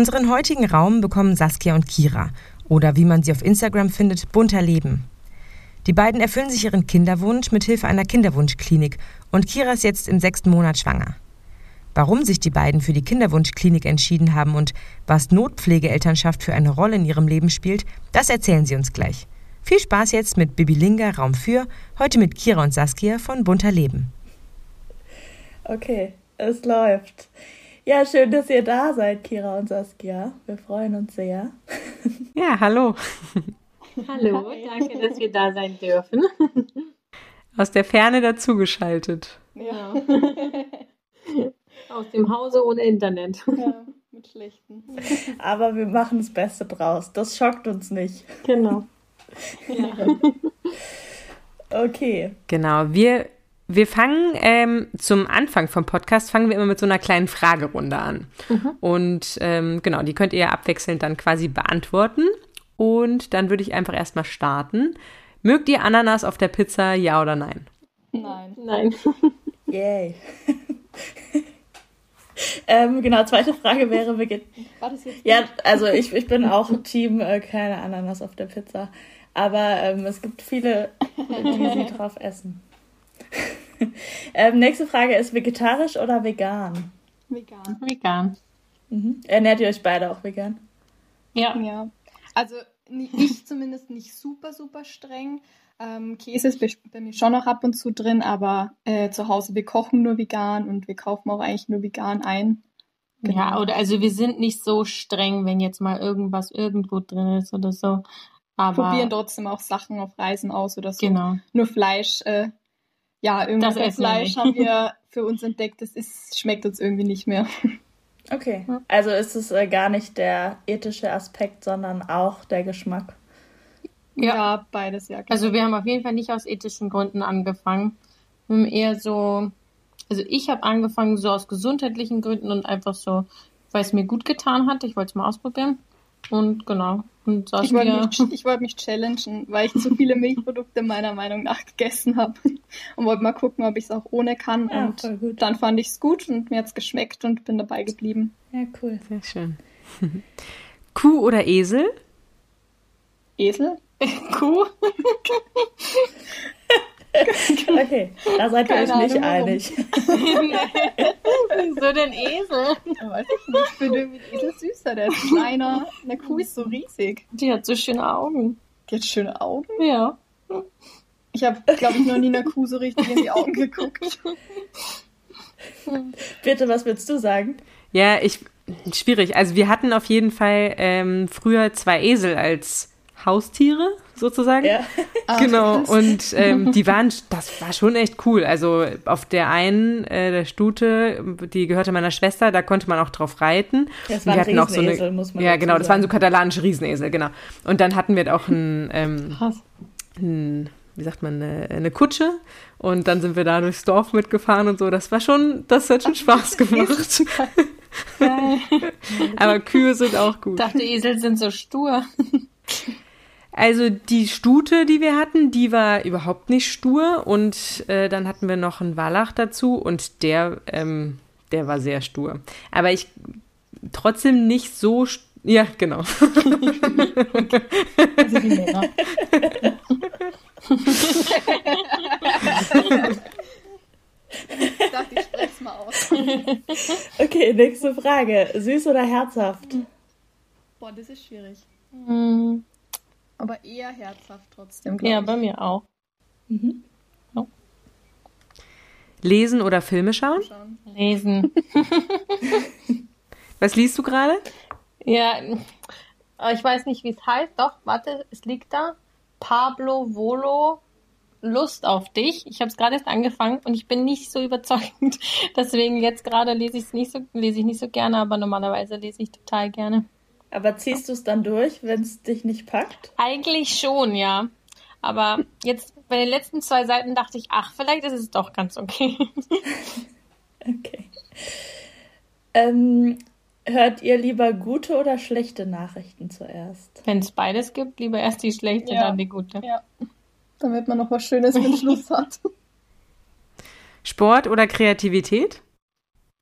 Unseren heutigen Raum bekommen Saskia und Kira oder wie man sie auf Instagram findet, bunter Leben. Die beiden erfüllen sich ihren Kinderwunsch mit Hilfe einer Kinderwunschklinik und Kira ist jetzt im sechsten Monat schwanger. Warum sich die beiden für die Kinderwunschklinik entschieden haben und was Notpflegeelternschaft für eine Rolle in ihrem Leben spielt, das erzählen sie uns gleich. Viel Spaß jetzt mit Bibilinga Raum für, heute mit Kira und Saskia von Bunter Leben. Okay, es läuft. Ja, schön, dass ihr da seid, Kira und Saskia. Wir freuen uns sehr. Ja, hallo. Hallo, danke, dass wir da sein dürfen. Aus der Ferne dazugeschaltet. Ja. Aus dem Hause ohne Internet. Ja, mit schlechten. Aber wir machen das Beste draus. Das schockt uns nicht. Genau. Ja. Okay. Genau, wir wir fangen ähm, zum Anfang vom Podcast, fangen wir immer mit so einer kleinen Fragerunde an. Mhm. Und ähm, genau, die könnt ihr abwechselnd dann quasi beantworten. Und dann würde ich einfach erstmal starten. Mögt ihr Ananas auf der Pizza, ja oder nein? Nein. Nein. Yay. ähm, genau, zweite Frage wäre, wir War das jetzt? Ja, also ich, ich bin auch Team äh, keine Ananas auf der Pizza. Aber ähm, es gibt viele, die sie drauf essen. ähm, nächste Frage ist vegetarisch oder vegan? Vegan. Vegan. Mhm. Ernährt ihr euch beide auch vegan? Ja. Ja. Also ich zumindest nicht super, super streng. Ähm, Käse ist bei mir schon noch ab und zu drin, aber äh, zu Hause, wir kochen nur vegan und wir kaufen auch eigentlich nur vegan ein. Genau. Ja, oder also wir sind nicht so streng, wenn jetzt mal irgendwas irgendwo drin ist oder so. Aber probieren trotzdem auch Sachen auf Reisen aus oder so. Genau. Nur Fleisch äh, ja, irgendwas das Fleisch haben wir für uns entdeckt, das ist, schmeckt uns irgendwie nicht mehr. Okay, also ist es äh, gar nicht der ethische Aspekt, sondern auch der Geschmack. Ja, ja beides, ja. Klar. Also wir haben auf jeden Fall nicht aus ethischen Gründen angefangen. Wir haben eher so, also ich habe angefangen so aus gesundheitlichen Gründen und einfach so, weil es mir gut getan hat. Ich wollte es mal ausprobieren. Und genau. Und ich wollte mich, wollt mich challengen, weil ich zu viele Milchprodukte meiner Meinung nach gegessen habe. Und wollte mal gucken, ob ich es auch ohne kann. Ja, und dann fand ich es gut und mir hat es geschmeckt und bin dabei geblieben. Ja, cool. Sehr schön. Kuh oder Esel? Esel? Kuh? Okay, da seid ihr euch nicht Ahnung, einig. Wieso denn Esel? Weiß ich nicht. Ich finde irgendwie Esel süßer. Der ist kleiner. Eine Kuh ist so riesig. Die hat so schöne Augen. Die hat schöne Augen? Ja. Ich habe, glaube ich, noch nie einer Kuh so richtig in die Augen geguckt. Bitte, was willst du sagen? Ja, ich schwierig. Also wir hatten auf jeden Fall ähm, früher zwei Esel als Haustiere sozusagen. Ja. Genau. Ah, und ähm, die waren, das war schon echt cool. Also auf der einen, äh, der Stute, die gehörte meiner Schwester, da konnte man auch drauf reiten. Das waren hatten auch so eine, muss man Ja, genau, das waren so katalanische Riesenesel, genau. Und dann hatten wir auch ein, ähm, ein wie sagt man, eine, eine, Kutsche. Und dann sind wir da durchs Dorf mitgefahren und so. Das war schon, das hat schon Spaß gemacht. Aber Kühe sind auch gut. Ich dachte, Esel sind so stur. Also die Stute, die wir hatten, die war überhaupt nicht stur und äh, dann hatten wir noch einen Wallach dazu und der, ähm, der war sehr stur. Aber ich trotzdem nicht so ja, genau. also die Männer. ich dachte, ich spreche mal aus. Okay, nächste Frage. Süß oder herzhaft? Boah, das ist schwierig. Mhm. Aber eher herzhaft trotzdem. Ja, ich. bei mir auch. Mhm. Ja. Lesen oder Filme schauen? Lesen. Was liest du gerade? Ja, ich weiß nicht, wie es heißt. Doch, warte, es liegt da. Pablo Volo Lust auf dich. Ich habe es gerade erst angefangen und ich bin nicht so überzeugend. Deswegen jetzt gerade lese ich es nicht so, lese ich nicht so gerne, aber normalerweise lese ich total gerne. Aber ziehst du es dann durch, wenn es dich nicht packt? Eigentlich schon, ja. Aber jetzt bei den letzten zwei Seiten dachte ich, ach, vielleicht ist es doch ganz okay. okay. Ähm, hört ihr lieber gute oder schlechte Nachrichten zuerst? Wenn es beides gibt, lieber erst die schlechte, ja. dann die gute. Ja. Damit man noch was Schönes mit Schluss hat. Sport oder Kreativität?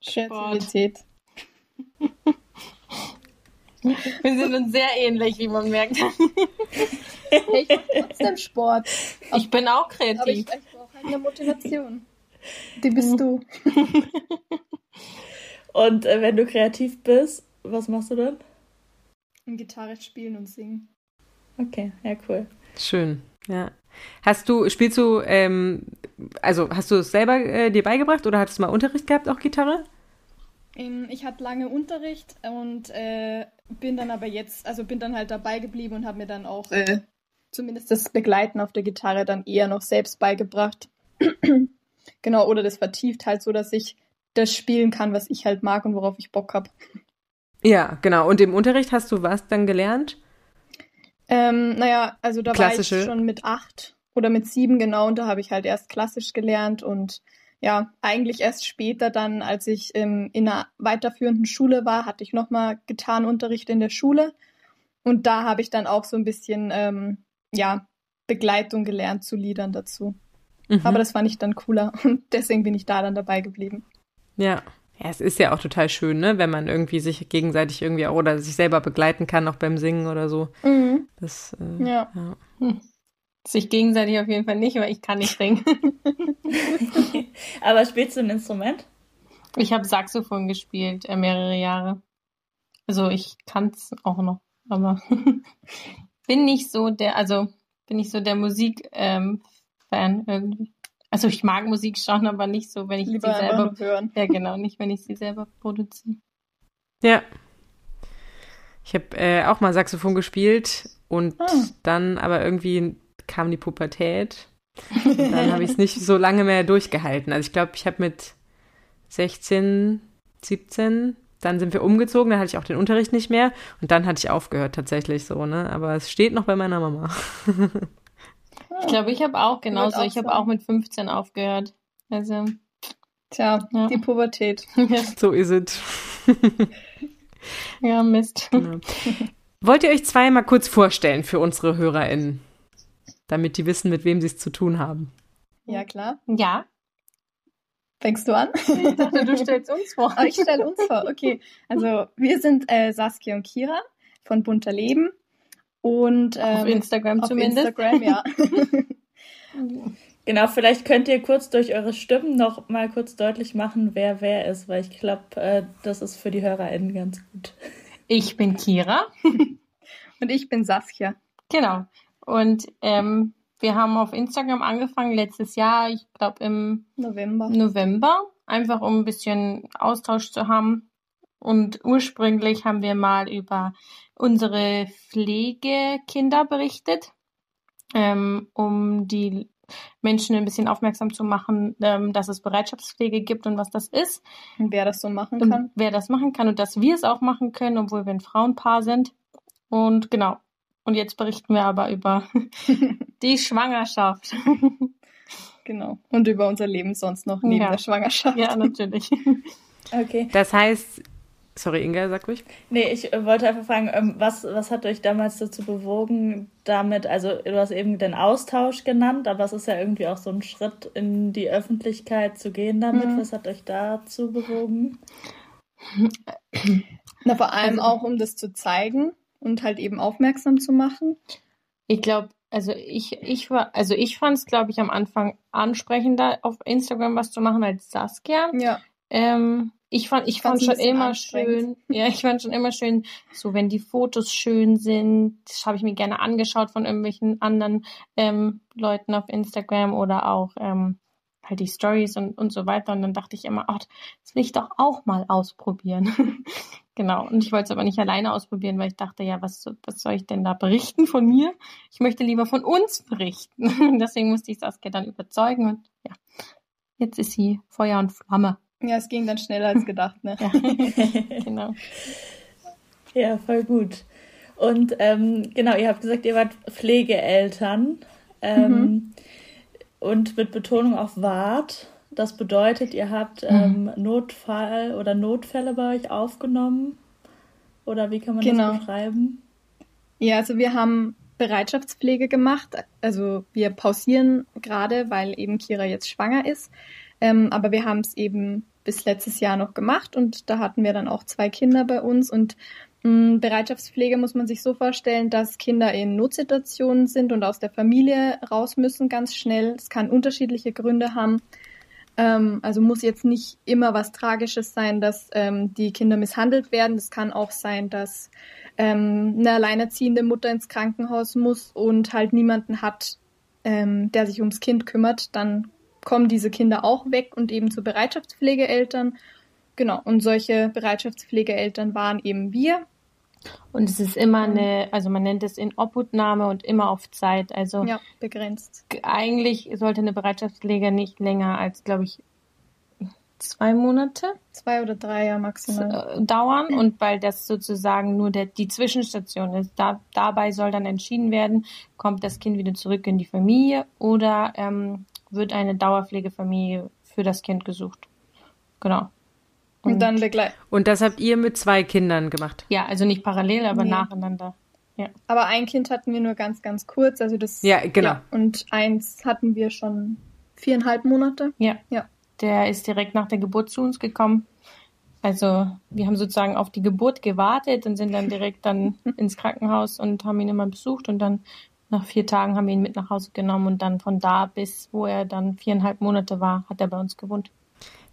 Kreativität. Wir sind uns sehr ähnlich, wie man merkt. Ich mache trotzdem Sport. Ich bin auch kreativ. Aber ich, ich brauche halt eine Motivation. Die bist du. Und äh, wenn du kreativ bist, was machst du dann? Gitarre spielen und singen. Okay, ja, cool. Schön, ja. Hast du, spielst du, ähm, also hast du es selber äh, dir beigebracht oder hattest du mal Unterricht gehabt, auch Gitarre? Ich hatte lange Unterricht und äh, bin dann aber jetzt, also bin dann halt dabei geblieben und habe mir dann auch äh, zumindest das Begleiten auf der Gitarre dann eher noch selbst beigebracht. genau, oder das vertieft halt so, dass ich das spielen kann, was ich halt mag und worauf ich Bock habe. Ja, genau. Und im Unterricht hast du was dann gelernt? Ähm, naja, also da Klassische. war ich schon mit acht oder mit sieben genau und da habe ich halt erst klassisch gelernt und ja, eigentlich erst später dann, als ich ähm, in einer weiterführenden Schule war, hatte ich nochmal Gitarrenunterricht in der Schule. Und da habe ich dann auch so ein bisschen, ähm, ja, Begleitung gelernt zu Liedern dazu. Mhm. Aber das fand ich dann cooler und deswegen bin ich da dann dabei geblieben. Ja. Ja, es ist ja auch total schön, ne, wenn man irgendwie sich gegenseitig irgendwie auch oder sich selber begleiten kann, auch beim Singen oder so. Mhm. Das, äh, ja. ja. Hm. Sich gegenseitig auf jeden Fall nicht, weil ich kann nicht singen. Aber spielst du ein Instrument? Ich habe Saxophon gespielt, äh, mehrere Jahre. Also ich kann es auch noch, aber bin nicht so der, also bin nicht so der Musik-Fan ähm, irgendwie. Also ich mag Musik schon, aber nicht so, wenn ich Lieber sie selber hören. Ja, genau, nicht wenn ich sie selber produziere. Ja. Ich habe äh, auch mal Saxophon gespielt und ah. dann aber irgendwie kam die Pubertät. Und dann habe ich es nicht so lange mehr durchgehalten. Also ich glaube, ich habe mit 16, 17, dann sind wir umgezogen, dann hatte ich auch den Unterricht nicht mehr und dann hatte ich aufgehört tatsächlich so, ne? Aber es steht noch bei meiner Mama. ich glaube, ich habe auch genauso. Ich habe auch mit 15 aufgehört. Also. Tja, ja. die Pubertät. so ist es. ja, Mist. Genau. Wollt ihr euch zweimal kurz vorstellen für unsere HörerInnen? Damit die wissen, mit wem sie es zu tun haben. Ja, klar. Ja. Fängst du an? Ich dachte, du stellst uns vor. Oh, ich stelle uns vor, okay. Also wir sind äh, Saskia und Kira von Bunter Leben. Und, ähm, auf Instagram auf zumindest. Instagram, ja. Genau, vielleicht könnt ihr kurz durch eure Stimmen noch mal kurz deutlich machen, wer wer ist, weil ich glaube, äh, das ist für die HörerInnen ganz gut. Ich bin Kira. Und ich bin Saskia. Genau. Und ähm, wir haben auf Instagram angefangen letztes Jahr, ich glaube im November. November, einfach um ein bisschen Austausch zu haben. Und ursprünglich haben wir mal über unsere Pflegekinder berichtet, ähm, um die Menschen ein bisschen aufmerksam zu machen, ähm, dass es Bereitschaftspflege gibt und was das ist. Und wer das so machen kann. Und wer das machen kann und dass wir es auch machen können, obwohl wir ein Frauenpaar sind. Und genau, und jetzt berichten wir aber über die Schwangerschaft. Genau. Und über unser Leben sonst noch neben ja. der Schwangerschaft. Ja, natürlich. Okay. Das heißt, sorry, Inga, sag ruhig. Nee, ich äh, wollte einfach fragen, ähm, was, was hat euch damals dazu bewogen, damit, also du hast eben den Austausch genannt, aber es ist ja irgendwie auch so ein Schritt in die Öffentlichkeit zu gehen damit. Mhm. Was hat euch dazu bewogen? Na, vor allem also, auch, um das zu zeigen, und halt eben aufmerksam zu machen? Ich glaube, also ich, ich war, also ich fand es, glaube ich, am Anfang ansprechender, auf Instagram was zu machen als Saskia. Ja. Ähm, ich fand, ich fand schon immer schön, ja, ich fand schon immer schön, so wenn die Fotos schön sind, das habe ich mir gerne angeschaut von irgendwelchen anderen ähm, Leuten auf Instagram oder auch ähm, halt die Stories und, und so weiter. Und dann dachte ich immer, ach, das will ich doch auch mal ausprobieren. genau. Und ich wollte es aber nicht alleine ausprobieren, weil ich dachte, ja, was, was soll ich denn da berichten von mir? Ich möchte lieber von uns berichten. Deswegen musste ich Saskia dann überzeugen und ja, jetzt ist sie Feuer und Flamme. Ja, es ging dann schneller als gedacht, ne? ja, genau. Ja, voll gut. Und ähm, genau, ihr habt gesagt, ihr wart Pflegeeltern ähm, mhm. Und mit Betonung auf wart. Das bedeutet, ihr habt ähm, Notfall oder Notfälle bei euch aufgenommen? Oder wie kann man genau. das beschreiben? Ja, also wir haben Bereitschaftspflege gemacht. Also wir pausieren gerade, weil eben Kira jetzt schwanger ist. Ähm, aber wir haben es eben bis letztes Jahr noch gemacht und da hatten wir dann auch zwei Kinder bei uns und Bereitschaftspflege muss man sich so vorstellen, dass Kinder in Notsituationen sind und aus der Familie raus müssen ganz schnell. Es kann unterschiedliche Gründe haben. Ähm, also muss jetzt nicht immer was Tragisches sein, dass ähm, die Kinder misshandelt werden. Es kann auch sein, dass ähm, eine alleinerziehende Mutter ins Krankenhaus muss und halt niemanden hat, der sich ums Kind kümmert. Dann kommen diese Kinder auch weg und eben zu Bereitschaftspflegeeltern. Genau, und solche Bereitschaftspflegeeltern waren eben wir. Und es ist immer eine, also man nennt es in Obhutnahme und immer auf Zeit. Also ja, begrenzt. Eigentlich sollte eine Bereitschaftspflege nicht länger als, glaube ich, zwei Monate. Zwei oder drei ja maximal. Äh, dauern und weil das sozusagen nur der, die Zwischenstation ist. Da, dabei soll dann entschieden werden, kommt das Kind wieder zurück in die Familie oder ähm, wird eine Dauerpflegefamilie für das Kind gesucht. Genau. Und, und dann begleiten. Und das habt ihr mit zwei Kindern gemacht? Ja, also nicht parallel, aber nee. nacheinander. Ja. Aber ein Kind hatten wir nur ganz, ganz kurz. Also das. Ja, genau. Ja, und eins hatten wir schon viereinhalb Monate. Ja. Ja. Der ist direkt nach der Geburt zu uns gekommen. Also wir haben sozusagen auf die Geburt gewartet und sind dann direkt dann ins Krankenhaus und haben ihn immer besucht und dann nach vier Tagen haben wir ihn mit nach Hause genommen und dann von da bis, wo er dann viereinhalb Monate war, hat er bei uns gewohnt.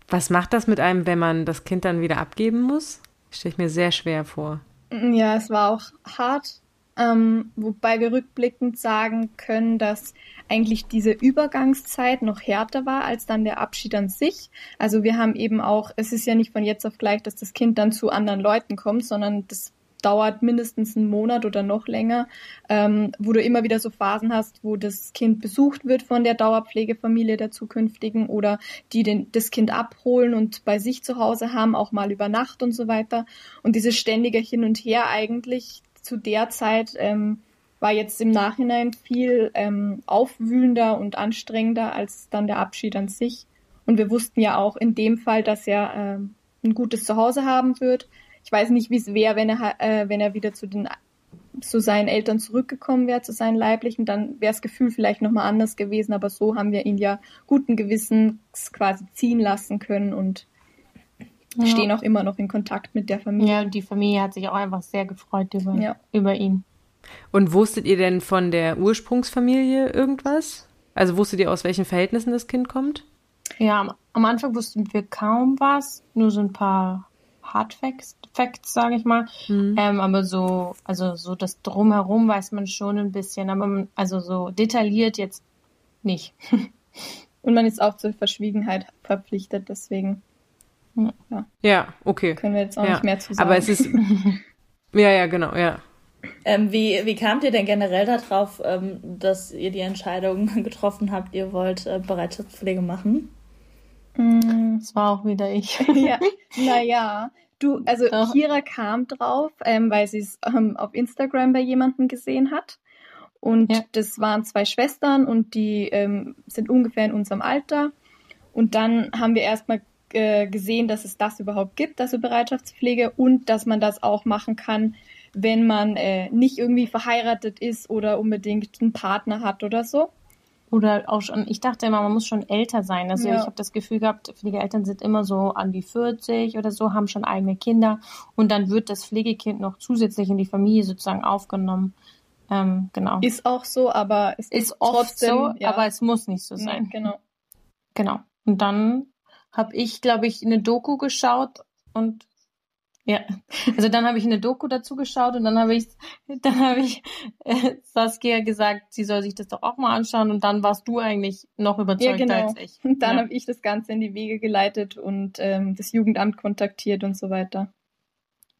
Was macht das mit einem, wenn man das Kind dann wieder abgeben muss? Stelle ich mir sehr schwer vor. Ja, es war auch hart, ähm, wobei wir rückblickend sagen können, dass eigentlich diese Übergangszeit noch härter war als dann der Abschied an sich. Also wir haben eben auch, es ist ja nicht von jetzt auf gleich, dass das Kind dann zu anderen Leuten kommt, sondern das dauert mindestens einen Monat oder noch länger, ähm, wo du immer wieder so Phasen hast, wo das Kind besucht wird von der Dauerpflegefamilie der zukünftigen oder die den, das Kind abholen und bei sich zu Hause haben, auch mal über Nacht und so weiter. Und dieses ständige Hin und Her eigentlich zu der Zeit ähm, war jetzt im Nachhinein viel ähm, aufwühlender und anstrengender als dann der Abschied an sich. Und wir wussten ja auch in dem Fall, dass er ähm, ein gutes Zuhause haben wird, ich weiß nicht, wie es wäre, wenn er, äh, wenn er wieder zu den zu seinen Eltern zurückgekommen wäre, zu seinen Leiblichen, dann wäre das Gefühl vielleicht nochmal anders gewesen, aber so haben wir ihn ja guten Gewissens quasi ziehen lassen können und ja. stehen auch immer noch in Kontakt mit der Familie. Ja, die Familie hat sich auch einfach sehr gefreut über, ja. über ihn. Und wusstet ihr denn von der Ursprungsfamilie irgendwas? Also wusstet ihr, aus welchen Verhältnissen das Kind kommt? Ja, am Anfang wussten wir kaum was, nur so ein paar Hard Facts, Facts sage ich mal. Mhm. Ähm, aber so, also so das Drumherum weiß man schon ein bisschen, aber man, also so detailliert jetzt nicht. Und man ist auch zur Verschwiegenheit verpflichtet, deswegen. Ja, ja okay. Können wir jetzt auch ja. nicht mehr zu sagen. Aber es ist. ja, ja, genau, ja. Ähm, wie, wie kamt ihr denn generell darauf, ähm, dass ihr die Entscheidung getroffen habt, ihr wollt äh, Bereitschaftspflege machen? Mm, das war auch wieder ich. ja, naja, du, also Doch. Kira kam drauf, ähm, weil sie es ähm, auf Instagram bei jemandem gesehen hat. Und ja. das waren zwei Schwestern und die ähm, sind ungefähr in unserem Alter. Und dann haben wir erstmal äh, gesehen, dass es das überhaupt gibt, also Bereitschaftspflege, und dass man das auch machen kann, wenn man äh, nicht irgendwie verheiratet ist oder unbedingt einen Partner hat oder so. Oder auch schon, ich dachte immer, man muss schon älter sein. Also ja. ich habe das Gefühl gehabt, Pflegeeltern sind immer so an die 40 oder so, haben schon eigene Kinder und dann wird das Pflegekind noch zusätzlich in die Familie sozusagen aufgenommen. Ähm, genau. Ist auch so, aber es ist, oft trotzdem, so, ja. aber es muss nicht so sein. Ja, genau. Genau. Und dann habe ich, glaube ich, eine Doku geschaut und Ja, also dann habe ich eine Doku dazu geschaut und dann habe ich, dann habe ich äh, Saskia gesagt, sie soll sich das doch auch mal anschauen und dann warst du eigentlich noch überzeugter ja, genau. als ich. Und dann ja. habe ich das Ganze in die Wege geleitet und ähm, das Jugendamt kontaktiert und so weiter.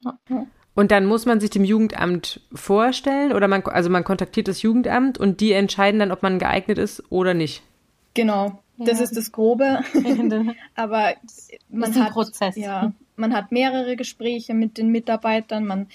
Ja. Und dann muss man sich dem Jugendamt vorstellen oder man, also man kontaktiert das Jugendamt und die entscheiden dann, ob man geeignet ist oder nicht. Genau, das ist das Grobe. Aber man ist hat Prozess. Ja, man hat mehrere Gespräche mit den Mitarbeitern, man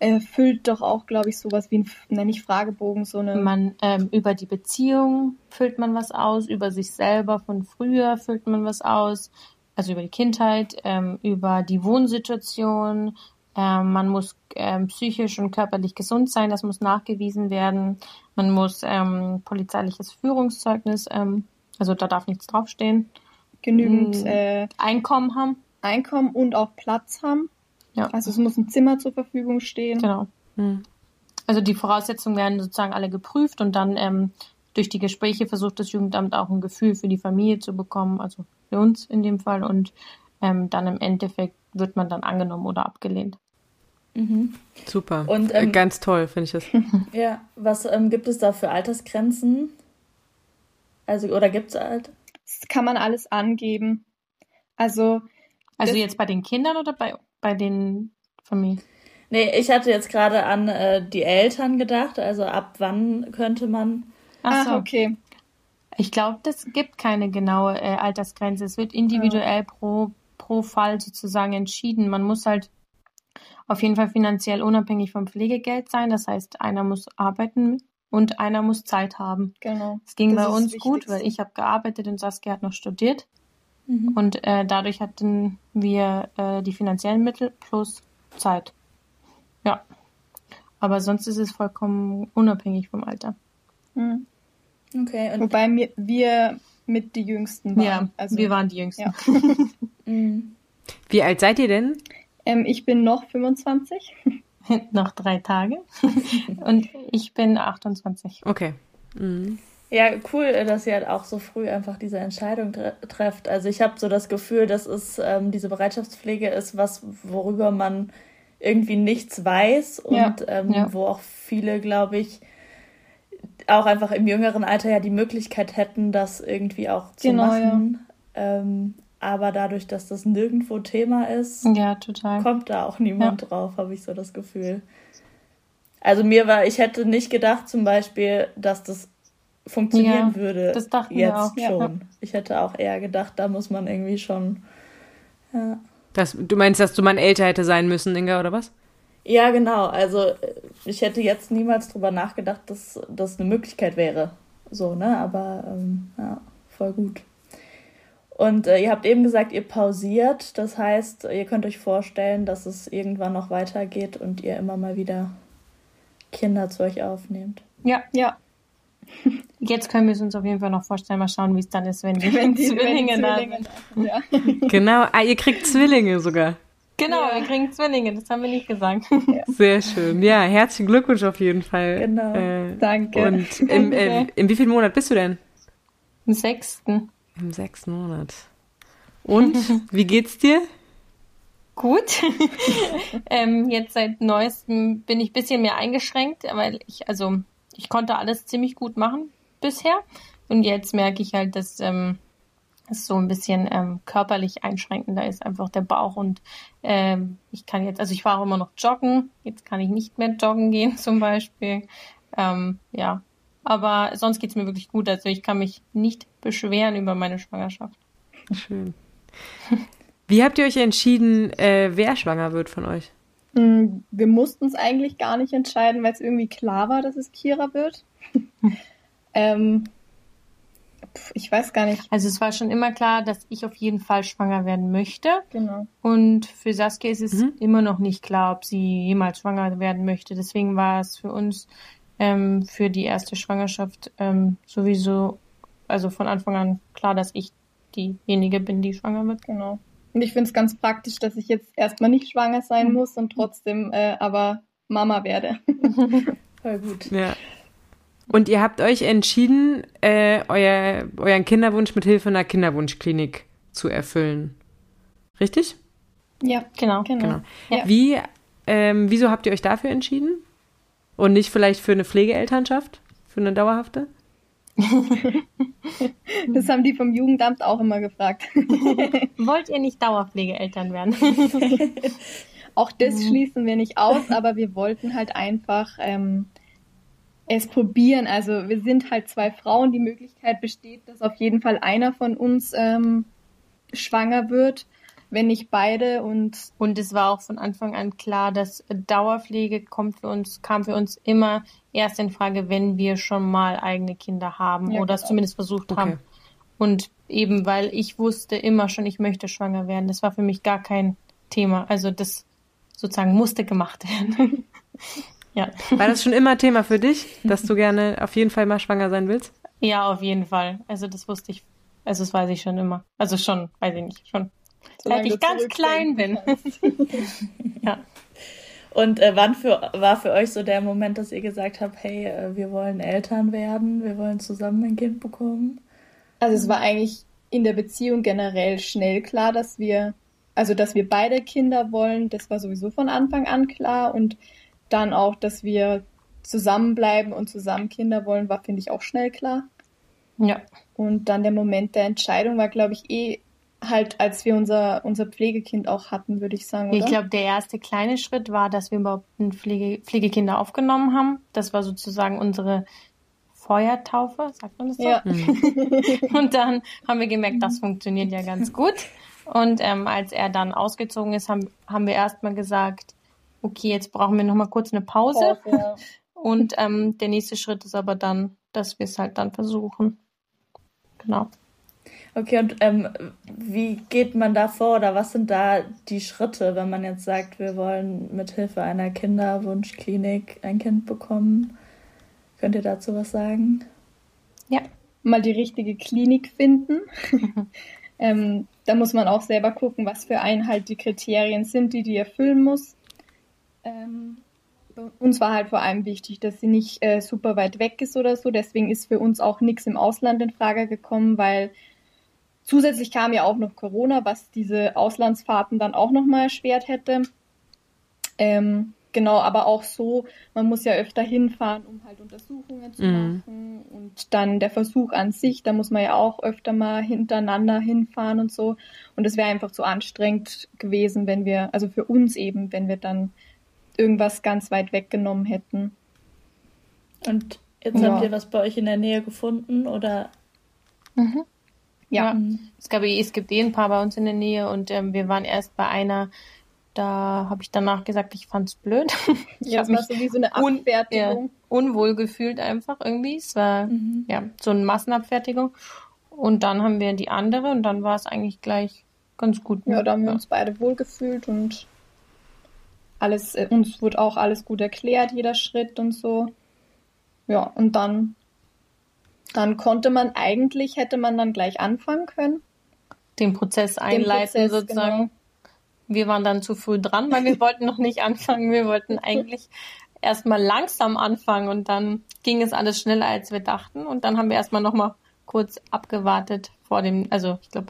äh, füllt doch auch, glaube ich, sowas wie ein, nenne ich Fragebogen, so eine. Man ähm, über die Beziehung füllt man was aus, über sich selber von früher füllt man was aus, also über die Kindheit, ähm, über die Wohnsituation. Ähm, man muss ähm, psychisch und körperlich gesund sein, das muss nachgewiesen werden. Man muss ähm, polizeiliches Führungszeugnis, ähm, also da darf nichts draufstehen. Genügend äh, Einkommen haben. Einkommen und auch Platz haben. Ja. Also es muss ein Zimmer zur Verfügung stehen. Genau. Hm. Also die Voraussetzungen werden sozusagen alle geprüft und dann ähm, durch die Gespräche versucht das Jugendamt auch ein Gefühl für die Familie zu bekommen, also für uns in dem Fall. Und ähm, dann im Endeffekt wird man dann angenommen oder abgelehnt. Mhm. Super. Und ähm, ganz toll, finde ich das. ja, was ähm, gibt es da für Altersgrenzen? Also, oder gibt es alt? Das kann man alles angeben. Also also jetzt bei den Kindern oder bei, bei den Familien? Nee, ich hatte jetzt gerade an äh, die Eltern gedacht. Also ab wann könnte man. Ach so. okay. Ich glaube, das gibt keine genaue äh, Altersgrenze. Es wird individuell oh. pro, pro Fall sozusagen entschieden. Man muss halt auf jeden Fall finanziell unabhängig vom Pflegegeld sein. Das heißt, einer muss arbeiten und einer muss Zeit haben. Genau. Es ging das bei uns gut, weil ich habe gearbeitet und Saskia hat noch studiert. Mhm. Und äh, dadurch hatten wir äh, die finanziellen Mittel plus Zeit. Ja. Aber sonst ist es vollkommen unabhängig vom Alter. Mhm. Okay. Und Wobei wir, wir mit die Jüngsten waren. Ja, also, wir waren die Jüngsten. Ja. mhm. Wie alt seid ihr denn? Ähm, ich bin noch 25. noch drei Tage. Und ich bin 28. Okay. Mhm. Ja, cool, dass ihr halt auch so früh einfach diese Entscheidung tre trefft. Also ich habe so das Gefühl, dass es ähm, diese Bereitschaftspflege ist, was worüber man irgendwie nichts weiß und ja, ähm, ja. wo auch viele, glaube ich, auch einfach im jüngeren Alter ja die Möglichkeit hätten, das irgendwie auch zu genau, machen. Ja. Ähm, aber dadurch, dass das nirgendwo Thema ist, kommt da auch niemand drauf, habe ich so das Gefühl. Also mir war, ich hätte nicht gedacht zum Beispiel, dass das funktionieren ja, würde. Das dachten jetzt wir auch. schon. Ja. Ich hätte auch eher gedacht, da muss man irgendwie schon. Ja. Das, du meinst, dass du mal älter hätte sein müssen, Inga, oder was? Ja, genau. Also ich hätte jetzt niemals drüber nachgedacht, dass das eine Möglichkeit wäre. So, ne? Aber ähm, ja, voll gut. Und äh, ihr habt eben gesagt, ihr pausiert. Das heißt, ihr könnt euch vorstellen, dass es irgendwann noch weitergeht und ihr immer mal wieder Kinder zu euch aufnehmt. Ja, ja. Jetzt können wir es uns auf jeden Fall noch vorstellen, mal schauen, wie es dann ist, wenn die, wenn die Zwillinge, wenn die Ja. Genau, ah, ihr kriegt Zwillinge sogar. Genau, ja. wir kriegen Zwillinge, das haben wir nicht gesagt. Ja. Sehr schön. Ja, herzlichen Glückwunsch auf jeden Fall. Genau. Äh, Danke. Und im, äh, in wie viel Monat bist du denn? Im sechsten. Im sechsten Monat. Und, wie geht's dir? Gut. ähm, jetzt seit neuestem bin ich ein bisschen mehr eingeschränkt, weil ich, also ich konnte alles ziemlich gut machen bisher. Und jetzt merke ich halt, dass ähm, es so ein bisschen ähm, körperlich einschränkender ist, einfach der Bauch. Und ähm, ich kann jetzt, also ich war auch immer noch joggen, jetzt kann ich nicht mehr joggen gehen zum Beispiel. Ähm, ja, aber sonst geht es mir wirklich gut. Also ich kann mich nicht beschweren über meine Schwangerschaft. Schön. Wie habt ihr euch entschieden, äh, wer schwanger wird von euch? Hm, wir mussten es eigentlich gar nicht entscheiden, weil es irgendwie klar war, dass es Kira wird. ähm, ich weiß gar nicht. Also es war schon immer klar, dass ich auf jeden Fall schwanger werden möchte. Genau. Und für Saskia ist es mhm. immer noch nicht klar, ob sie jemals schwanger werden möchte. Deswegen war es für uns ähm, für die erste Schwangerschaft ähm, sowieso, also von Anfang an klar, dass ich diejenige bin, die schwanger wird. Genau. Und ich finde es ganz praktisch, dass ich jetzt erstmal nicht schwanger sein mhm. muss und trotzdem äh, aber Mama werde. Voll gut. Ja. Und ihr habt euch entschieden, äh, euer, euren Kinderwunsch mit Hilfe einer Kinderwunschklinik zu erfüllen. Richtig? Ja, Genau. genau. Genau. Ja. Wie, ähm, wieso habt ihr euch dafür entschieden? Und nicht vielleicht für eine Pflegeelternschaft? Für eine dauerhafte? Das haben die vom Jugendamt auch immer gefragt. Wollt ihr nicht Dauerpflegeeltern werden? Auch das schließen wir nicht aus, aber wir wollten halt einfach ähm, es probieren. Also wir sind halt zwei Frauen. Die Möglichkeit besteht, dass auf jeden Fall einer von uns ähm, schwanger wird, wenn nicht beide. Und Und es war auch von Anfang an klar, dass Dauerpflege kommt für uns, kam für uns immer erst in Frage, wenn wir schon mal eigene Kinder haben Ja, oder es genau. zumindest versucht Okay. haben. Und eben weil ich wusste immer schon, ich möchte schwanger werden. Das war für mich gar kein Thema. Also das sozusagen musste gemacht werden. ja. War das schon immer Thema für dich, dass du gerne auf jeden Fall mal schwanger sein willst? Ja, auf jeden Fall. Also das wusste ich, also das weiß ich schon immer. Also schon, weiß ich nicht, schon. Seit ich ganz klein bin. ja. Und äh, wann für, war für euch so der Moment, dass ihr gesagt habt, hey, äh, wir wollen Eltern werden, wir wollen zusammen ein Kind bekommen? Also es war eigentlich in der Beziehung generell schnell klar, dass wir, also dass wir beide Kinder wollen. Das war sowieso von Anfang an klar. Und dann auch, dass wir zusammenbleiben und zusammen Kinder wollen, war, finde ich, auch schnell klar. Ja. Und dann der Moment der Entscheidung war, glaube ich, eh halt, als wir unser, unser Pflegekind auch hatten, würde ich sagen, oder? Ich glaube, der erste kleine Schritt war, dass wir überhaupt ein Pflege, Pflegekinder aufgenommen haben. Das war sozusagen unsere Feuertaufe, sagt man das so? ja. Und dann haben wir gemerkt, das funktioniert ja ganz gut. Und ähm, als er dann ausgezogen ist, haben, haben wir erstmal gesagt, okay, jetzt brauchen wir nochmal kurz eine Pause. ja. Und ähm, der nächste Schritt ist aber dann, dass wir es halt dann versuchen. Genau. Okay, und ähm, wie geht man da vor oder was sind da die Schritte, wenn man jetzt sagt, wir wollen mit Hilfe einer Kinderwunschklinik ein Kind bekommen? Könnt ihr dazu was sagen? Ja. mal die richtige Klinik finden. ähm, da muss man auch selber gucken, was für einen halt die Kriterien sind, die die erfüllen muss. Ähm, uns war halt vor allem wichtig, dass sie nicht äh, super weit weg ist oder so. Deswegen ist für uns auch nichts im Ausland in Frage gekommen, weil zusätzlich kam ja auch noch Corona, was diese Auslandsfahrten dann auch nochmal erschwert hätte. Ähm, genau, aber auch so, man muss ja öfter hinfahren, um halt Untersuchungen zu Mhm. machen. Und dann der Versuch an sich, da muss man ja auch öfter mal hintereinander hinfahren und so. Und es wäre einfach zu anstrengend gewesen, wenn wir, also für uns eben, wenn wir dann irgendwas ganz weit weggenommen hätten. Und jetzt Ja. habt ihr was bei euch in der Nähe gefunden oder? Mhm. Ja, Ja. Es, gab, es gibt eh ein paar bei uns in der Nähe und ähm, wir waren erst bei einer, da habe ich danach gesagt, ich fand's blöd. ich ja das war so wie so eine un- Abfertigung. unwohl gefühlt einfach irgendwie. Es war Mhm. ja so eine Massenabfertigung. Und dann haben wir die andere und dann war es eigentlich gleich ganz gut. ne? Ja, da haben wir uns beide wohlgefühlt und alles, äh, uns wurde auch alles gut erklärt, jeder Schritt und so. Ja, und dann, dann konnte man eigentlich, hätte man dann gleich anfangen können. den Prozess Den einleiten Prozess, sozusagen. genau. Wir waren dann zu früh dran, weil wir wollten noch nicht anfangen. Wir wollten eigentlich erstmal langsam anfangen und dann ging es alles schneller, als wir dachten. Und dann haben wir erstmal nochmal kurz abgewartet vor dem, also ich glaube,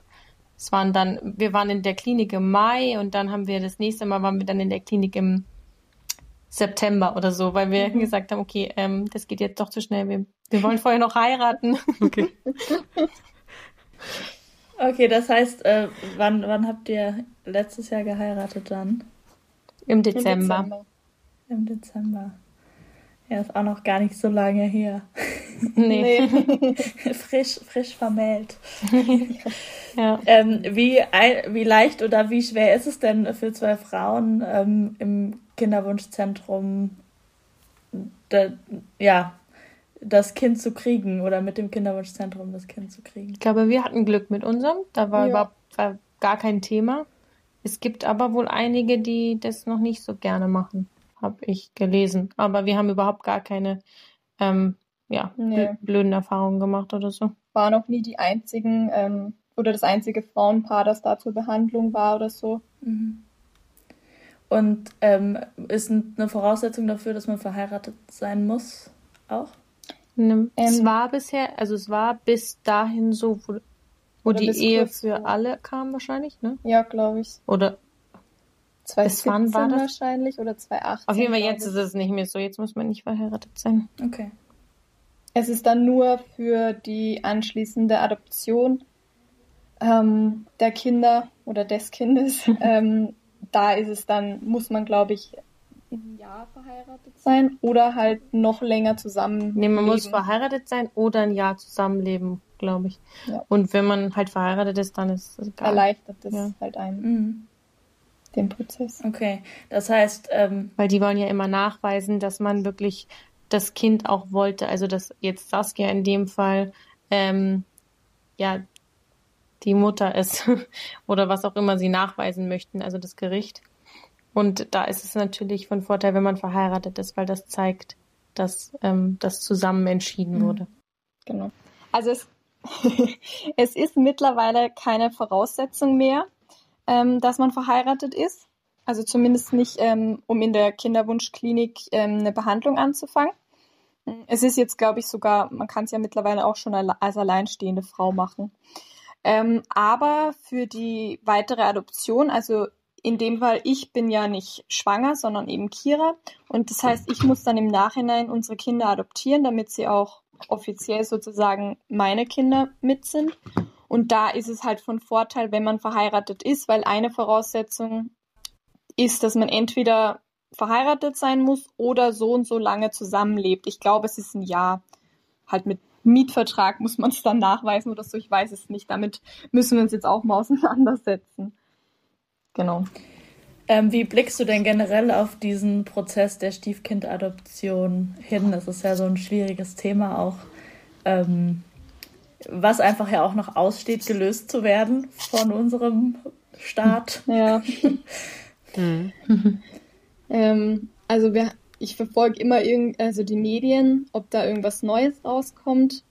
es waren dann, wir waren in der Klinik im Mai und dann haben wir das nächste Mal waren wir dann in der Klinik im September oder so, weil wir Mhm. gesagt haben, okay, ähm, das geht jetzt doch zu schnell. Wir, wir wollen vorher noch heiraten. Okay. Okay, das heißt, äh, wann, wann habt ihr letztes Jahr geheiratet dann? Im Im Dezember. Im Dezember. Ja, ist auch noch gar nicht so lange her. Nee. frisch, frisch vermählt. Ja. Ähm, wie, wie leicht oder wie schwer ist es denn für zwei Frauen ähm, im Kinderwunschzentrum, da, ja, das Kind zu kriegen oder mit dem Kinderwunschzentrum das Kind zu kriegen? Ich glaube, wir hatten Glück mit unserem. Da war Ja. überhaupt war gar kein Thema. Es gibt aber wohl einige, die das noch nicht so gerne machen, habe ich gelesen. Aber wir haben überhaupt gar keine ähm, ja, Nee. bl- blöden Erfahrungen gemacht oder so. War noch nie die einzigen ähm, oder das einzige Frauenpaar, das da zur Behandlung war oder so. Mhm. Und ähm, ist eine Voraussetzung dafür, dass man verheiratet sein muss, auch? Ne, es Ähm, war bisher, also es war bis dahin so, wo, wo die Ehe für alle kam wahrscheinlich, ne? Ja, glaube ich. Oder 2017 war das? wahrscheinlich oder 2018. Auf jeden Fall jetzt ist es nicht mehr so. Jetzt muss man nicht verheiratet sein. Okay. Es ist dann nur für die anschließende Adoption ähm, der Kinder oder des Kindes. ähm, da ist es dann, muss man, glaube ich, ein Jahr verheiratet sein oder halt noch länger zusammen. Nee, man muss verheiratet sein oder ein Jahr zusammenleben, glaube ich. Ja. Und wenn man halt verheiratet ist, dann ist es egal. Erleichtert das ja. halt einen. Mhm. Den Prozess. Okay, das heißt, ähm, weil die wollen ja immer nachweisen, dass man wirklich das Kind auch wollte, also dass jetzt Saskia in dem Fall ähm, ja die Mutter ist oder was auch immer sie nachweisen möchten, also das Gericht. Und da ist es natürlich von Vorteil, wenn man verheiratet ist, weil das zeigt, dass ähm, das zusammen entschieden mhm. wurde. Genau. Also es, es ist mittlerweile keine Voraussetzung mehr, ähm, dass man verheiratet ist. Also zumindest nicht, ähm, um in der Kinderwunschklinik ähm, eine Behandlung anzufangen. Es ist jetzt, glaube ich, sogar, man kann es ja mittlerweile auch schon als alleinstehende Frau machen. Ähm, aber für die weitere Adoption, also in dem Fall, ich bin ja nicht schwanger, sondern eben Kira. Und das heißt, ich muss dann im Nachhinein unsere Kinder adoptieren, damit sie auch offiziell sozusagen meine Kinder mit sind. Und da ist es halt von Vorteil, wenn man verheiratet ist, weil eine Voraussetzung ist, dass man entweder verheiratet sein muss oder so und so lange zusammenlebt. Ich glaube, es ist ein Jahr. Halt mit Mietvertrag muss man es dann nachweisen oder so, ich weiß es nicht. Damit müssen wir uns jetzt auch mal auseinandersetzen. Genau. Ähm, wie blickst du denn generell auf diesen Prozess der Stiefkindadoption hin? Das ist ja so ein schwieriges Thema auch, ähm, was einfach ja auch noch aussteht, gelöst zu werden von unserem Staat. Ja. mhm. ähm, also wir, ich verfolge immer irgend, also die Medien, ob da irgendwas Neues rauskommt.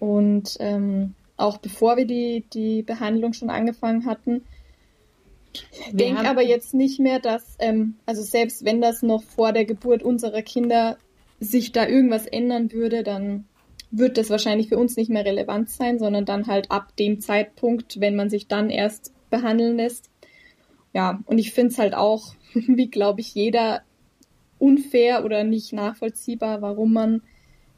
Und ähm, auch bevor wir die, die Behandlung schon angefangen hatten, ich denke aber jetzt nicht mehr, dass, ähm, also selbst wenn das noch vor der Geburt unserer Kinder sich da irgendwas ändern würde, dann wird das wahrscheinlich für uns nicht mehr relevant sein, sondern dann halt ab dem Zeitpunkt, wenn man sich dann erst behandeln lässt. Ja, und ich finde es halt auch, wie glaube ich jeder, unfair oder nicht nachvollziehbar, warum man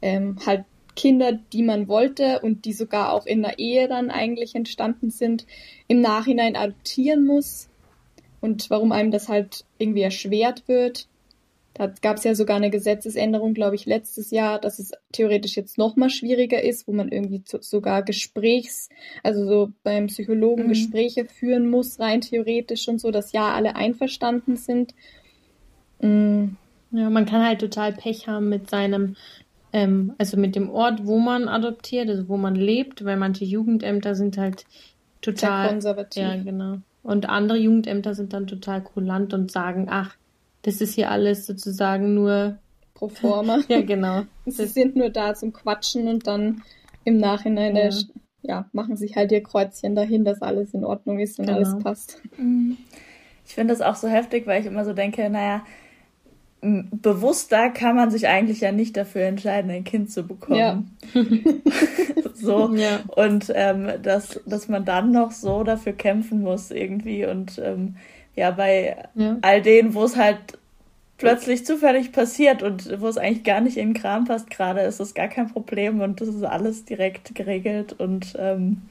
ähm, halt Kinder, die man wollte und die sogar auch in der Ehe dann eigentlich entstanden sind, im Nachhinein adoptieren muss und warum einem das halt irgendwie erschwert wird. Da gab es ja sogar eine Gesetzesänderung, glaube ich, letztes Jahr, dass es theoretisch jetzt noch mal schwieriger ist, wo man irgendwie sogar Gesprächs, also so beim Psychologen mhm. Gespräche führen muss, rein theoretisch und so, dass ja alle einverstanden sind. Mhm. Ja, man kann halt total Pech haben mit seinem, ähm, also mit dem Ort, wo man adoptiert, also wo man lebt, weil manche Jugendämter sind halt total Sehr konservativ. Ja, genau. Und andere Jugendämter sind dann total kulant und sagen, ach, das ist hier alles sozusagen nur pro forma. ja, genau. Sie sind nur da zum Quatschen und dann im Nachhinein ja. ja machen sich halt ihr Kreuzchen dahin, dass alles in Ordnung ist und genau. alles passt. Mhm. Ich finde das auch so heftig, weil ich immer so denke, naja, bewusster kann man sich eigentlich ja nicht dafür entscheiden, ein Kind zu bekommen. Ja. so. Ja. Und ähm, dass, dass man dann noch so dafür kämpfen muss irgendwie. Und ähm, ja, bei ja. all denen, wo es halt plötzlich zufällig passiert und wo es eigentlich gar nicht in den Kram passt gerade, ist es gar kein Problem und das ist alles direkt geregelt und ähm,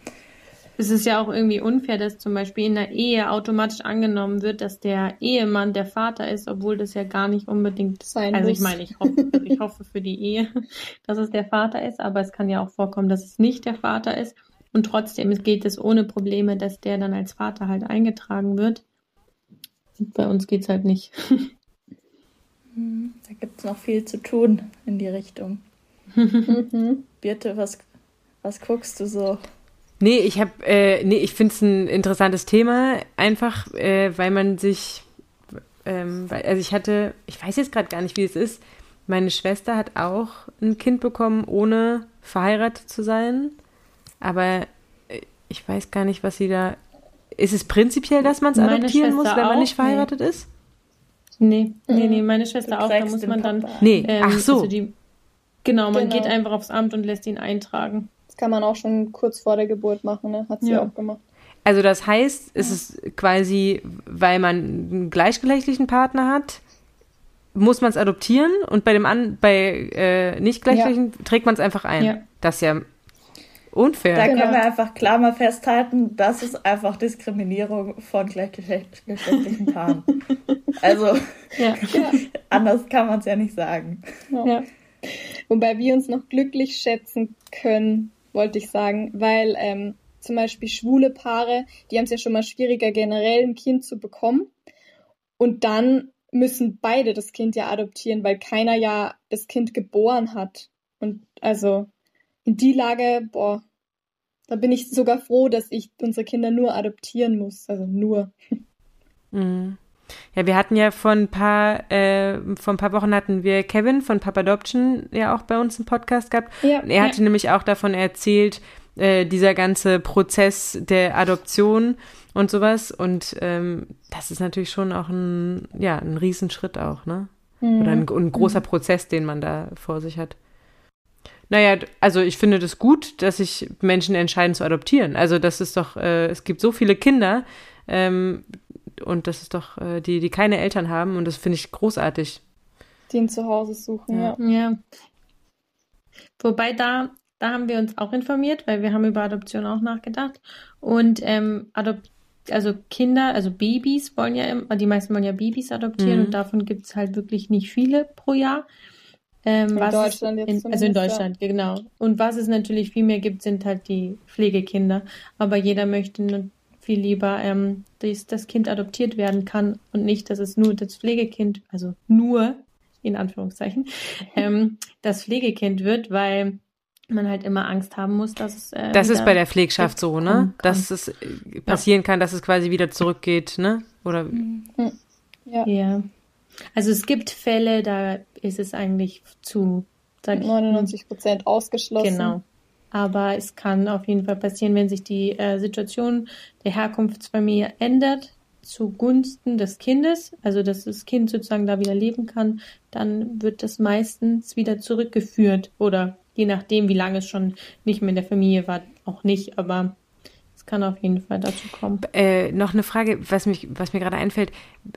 es ist ja auch irgendwie unfair, dass zum Beispiel in der Ehe automatisch angenommen wird, dass der Ehemann der Vater ist, obwohl das ja gar nicht unbedingt sein Also muss. ich meine, ich hoffe, ich hoffe für die Ehe, dass es der Vater ist, aber es kann ja auch vorkommen, dass es nicht der Vater ist. Und trotzdem geht es ohne Probleme, dass der dann als Vater halt eingetragen wird. Bei uns geht es halt nicht. Hm, da gibt es noch viel zu tun in die Richtung. Birte, was, was guckst du so? Nee, ich habe, äh, nee, ich finde es ein interessantes Thema, einfach, äh, weil man sich, ähm, weil, also ich hatte, ich weiß jetzt gerade gar nicht, wie es ist. Meine Schwester hat auch ein Kind bekommen, ohne verheiratet zu sein. Aber äh, ich weiß gar nicht, was sie da. Ist es prinzipiell, dass man es adoptieren muss, wenn man nicht verheiratet nee. ist? Nee, nee, nee, meine Schwester auch. Da muss man dann. Nee, ähm, ach so. Also die, genau, man genau. geht einfach aufs Amt und lässt ihn eintragen kann man auch schon kurz vor der Geburt machen, ne? Hat sie ja. auch gemacht. Also das heißt, es ist quasi, weil man einen gleichgeschlechtlichen Partner hat, muss man es adoptieren und bei dem an, bei äh, nicht gleichgeschlechtlichen ja. trägt man es einfach ein. Ja. Das ist ja unfair. Da genau. können wir einfach klar mal festhalten, das ist einfach Diskriminierung von gleichgeschlechtlichen Paaren. also ja. anders kann man es ja nicht sagen. Ja. Wobei wir uns noch glücklich schätzen können, wollte ich sagen, weil ähm, zum Beispiel schwule Paare, die haben es ja schon mal schwieriger, generell ein Kind zu bekommen. Und dann müssen beide das Kind ja adoptieren, weil keiner ja das Kind geboren hat. Und also in die Lage, boah, da bin ich sogar froh, dass ich unsere Kinder nur adoptieren muss. Also nur. Mhm. Ja, wir hatten ja vor ein paar, äh, vor ein paar Wochen hatten wir Kevin von Papa Adoption ja auch bei uns im Podcast gehabt. Ja, er hatte ja. nämlich auch davon erzählt, äh, dieser ganze Prozess der Adoption und sowas. Und ähm, das ist natürlich schon auch ein, ja, ein Riesenschritt auch, ne? Mhm. Oder ein, ein großer mhm. Prozess, den man da vor sich hat. Naja, also ich finde das gut, dass sich Menschen entscheiden zu adoptieren. Also das ist doch, äh, es gibt so viele Kinder ähm, und das ist doch, äh, die, die keine Eltern haben und das finde ich großartig. Die ein Zuhause suchen, ja. ja. ja. Wobei da da haben wir uns auch informiert, weil wir haben über Adoption auch nachgedacht. Und ähm, Adopt also Kinder, also Babys wollen ja immer, die meisten wollen ja Babys adoptieren mhm. und davon gibt es halt wirklich nicht viele pro Jahr. Ähm, in Deutschland jetzt in, Also in Deutschland, ja. genau. Und was es natürlich viel mehr gibt, sind halt die Pflegekinder. Aber jeder möchte viel lieber, ähm, dass das Kind adoptiert werden kann und nicht, dass es nur das Pflegekind, also nur in Anführungszeichen, ähm, das Pflegekind wird, weil man halt immer Angst haben muss, dass es. Äh, das ist bei der Pflegschaft so, ne? Dass es äh, passieren ja. kann, dass es quasi wieder zurückgeht, ne? Oder. Mhm. Ja. ja. Also es gibt Fälle, da ist es eigentlich zu 99 Prozent ausgeschlossen. Genau. Aber es kann auf jeden Fall passieren, wenn sich die äh, Situation der Herkunftsfamilie ändert zugunsten des Kindes, also dass das Kind sozusagen da wieder leben kann, dann wird das meistens wieder zurückgeführt oder je nachdem, wie lange es schon nicht mehr in der Familie war, auch nicht, aber es kann auf jeden Fall dazu kommen. Äh, noch eine Frage, was, mich, was mir gerade einfällt,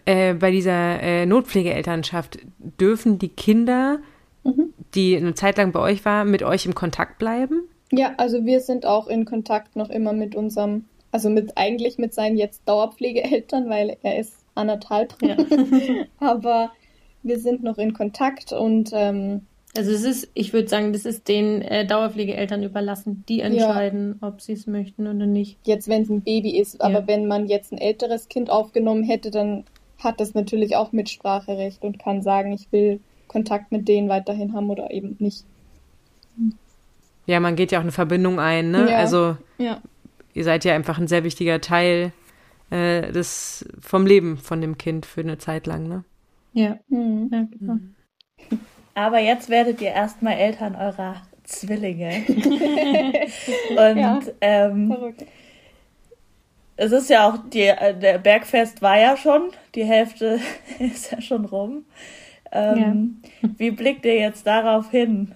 äh, bei dieser äh, Notpflegeelternschaft, dürfen die Kinder, mhm. die eine Zeit lang bei euch waren, mit euch im Kontakt bleiben? Ja, also wir sind auch in Kontakt noch immer mit unserem, also mit eigentlich mit seinen jetzt Dauerpflegeeltern, weil er ist anderthalb. Ja. Aber wir sind noch in Kontakt und ähm, also es ist, ich würde sagen, das ist den äh, Dauerpflegeeltern überlassen, die entscheiden, ja. ob sie es möchten oder nicht. Jetzt, wenn es ein Baby ist, ja. aber wenn man jetzt ein älteres Kind aufgenommen hätte, dann hat das natürlich auch Mitspracherecht und kann sagen, ich will Kontakt mit denen weiterhin haben oder eben nicht. Ja, man geht ja auch eine Verbindung ein, ne? Ja. Also ja. ihr seid ja einfach ein sehr wichtiger Teil äh, des vom Leben von dem Kind für eine Zeit lang, ne? Ja. Mhm. ja genau. Mhm. Aber jetzt werdet ihr erstmal Eltern eurer Zwillinge. Und ja, ähm, es ist ja auch, die, äh, der Bergfest war ja schon, die Hälfte ist ja schon rum. Ähm, ja. Wie blickt ihr jetzt darauf hin?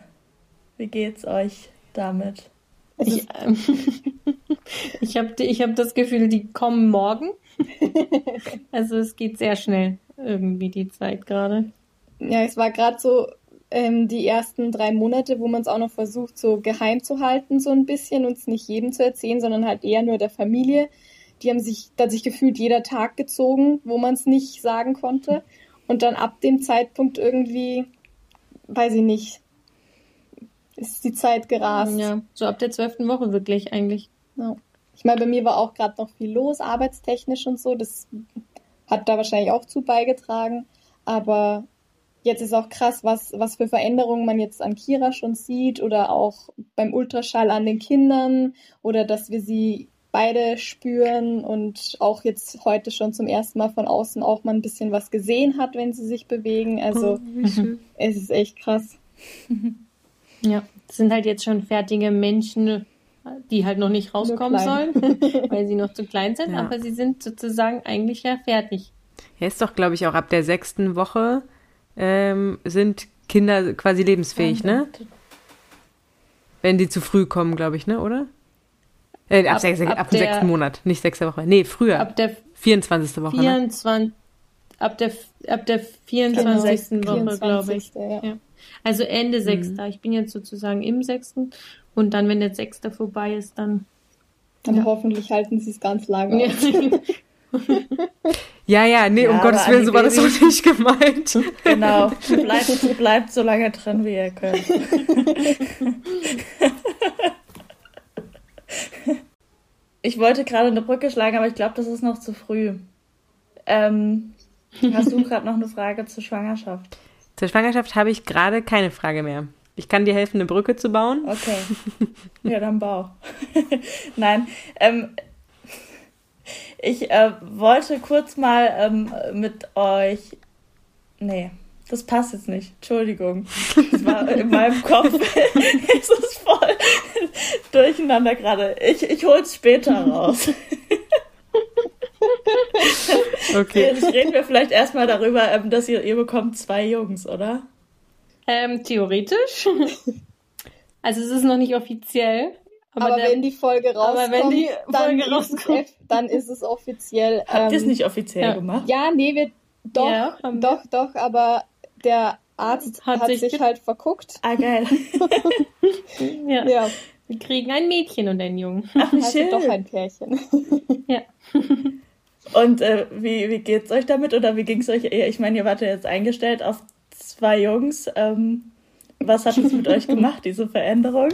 Wie geht's euch damit? Ich, ähm, ich habe ich hab das Gefühl, die kommen morgen. also es geht sehr schnell irgendwie die Zeit gerade. Ja, es war gerade so ähm, die ersten drei Monate, wo man es auch noch versucht, so geheim zu halten, so ein bisschen und es nicht jedem zu erzählen, sondern halt eher nur der Familie. Die haben sich, da hat sich gefühlt jeder Tag gezogen, wo man es nicht sagen konnte. Und dann ab dem Zeitpunkt irgendwie, weiß ich nicht, ist die Zeit gerast. Ja, so ab der zwölften Woche wirklich eigentlich. Ja. Ich meine, bei mir war auch gerade noch viel los, arbeitstechnisch und so. Das hat da wahrscheinlich auch zu beigetragen. Aber jetzt ist auch krass, was, was für Veränderungen man jetzt an Kira schon sieht oder auch beim Ultraschall an den Kindern oder dass wir sie beide spüren und auch jetzt heute schon zum ersten Mal von außen auch mal ein bisschen was gesehen hat, wenn sie sich bewegen. Also oh, es ist echt krass. Ja, es sind halt jetzt schon fertige Menschen, die halt noch nicht rauskommen sollen, weil sie noch zu klein sind, ja. aber sie sind sozusagen eigentlich ja fertig. Ja, ist doch, glaube ich, auch ab der sechsten Woche ähm, sind Kinder quasi lebensfähig, ne? Wenn die zu früh kommen, glaube ich, ne, oder? Äh, ab, ab, sech, ab, ab dem sechsten Monat, nicht sechste Woche. Nee, früher. Ab der 24. Woche. 24, ne? ab, der, ab der 24. Genau, Woche, glaube ich. Ja. Ja. Also Ende mhm. sechster. Ich bin jetzt sozusagen im sechsten. Und dann, wenn der sechste vorbei ist, dann. Dann ja. hoffentlich halten sie es ganz lange. Ja, ja, nee, ja, um Gottes Willen, so war das auch nicht gemeint. Genau, bleibt, bleibt so lange drin, wie ihr könnt. Ich wollte gerade eine Brücke schlagen, aber ich glaube, das ist noch zu früh. Ähm, hast du gerade noch eine Frage zur Schwangerschaft? Zur Schwangerschaft habe ich gerade keine Frage mehr. Ich kann dir helfen, eine Brücke zu bauen. Okay. Ja, dann bau. Nein, ähm, ich äh, wollte kurz mal ähm, mit euch. Nee, das passt jetzt nicht. Entschuldigung. Das war in meinem Kopf. es ist voll durcheinander gerade. Ich, ich hol's später raus. okay. Jetzt reden wir vielleicht erstmal darüber, ähm, dass ihr, ihr bekommt zwei Jungs, oder? Ähm, theoretisch. Also es ist noch nicht offiziell. Aber, aber der, wenn die Folge rauskommt, wenn die Folge dann, rauskommt. Ist es, dann ist es offiziell. Habt ihr es ähm, nicht offiziell ja. gemacht? Ja, nee, wir doch, ja, doch, doch, aber der Arzt hat, hat sich, sich halt verguckt. Ah, geil. ja. ja. Wir kriegen ein Mädchen und einen Jungen. Ach, wie also schön. doch ein Pärchen. ja. Und äh, wie, wie geht's euch damit oder wie ging's euch? Ich meine, ihr wart ja jetzt eingestellt auf zwei Jungs. Ähm, was hat es mit euch gemacht, diese Veränderung?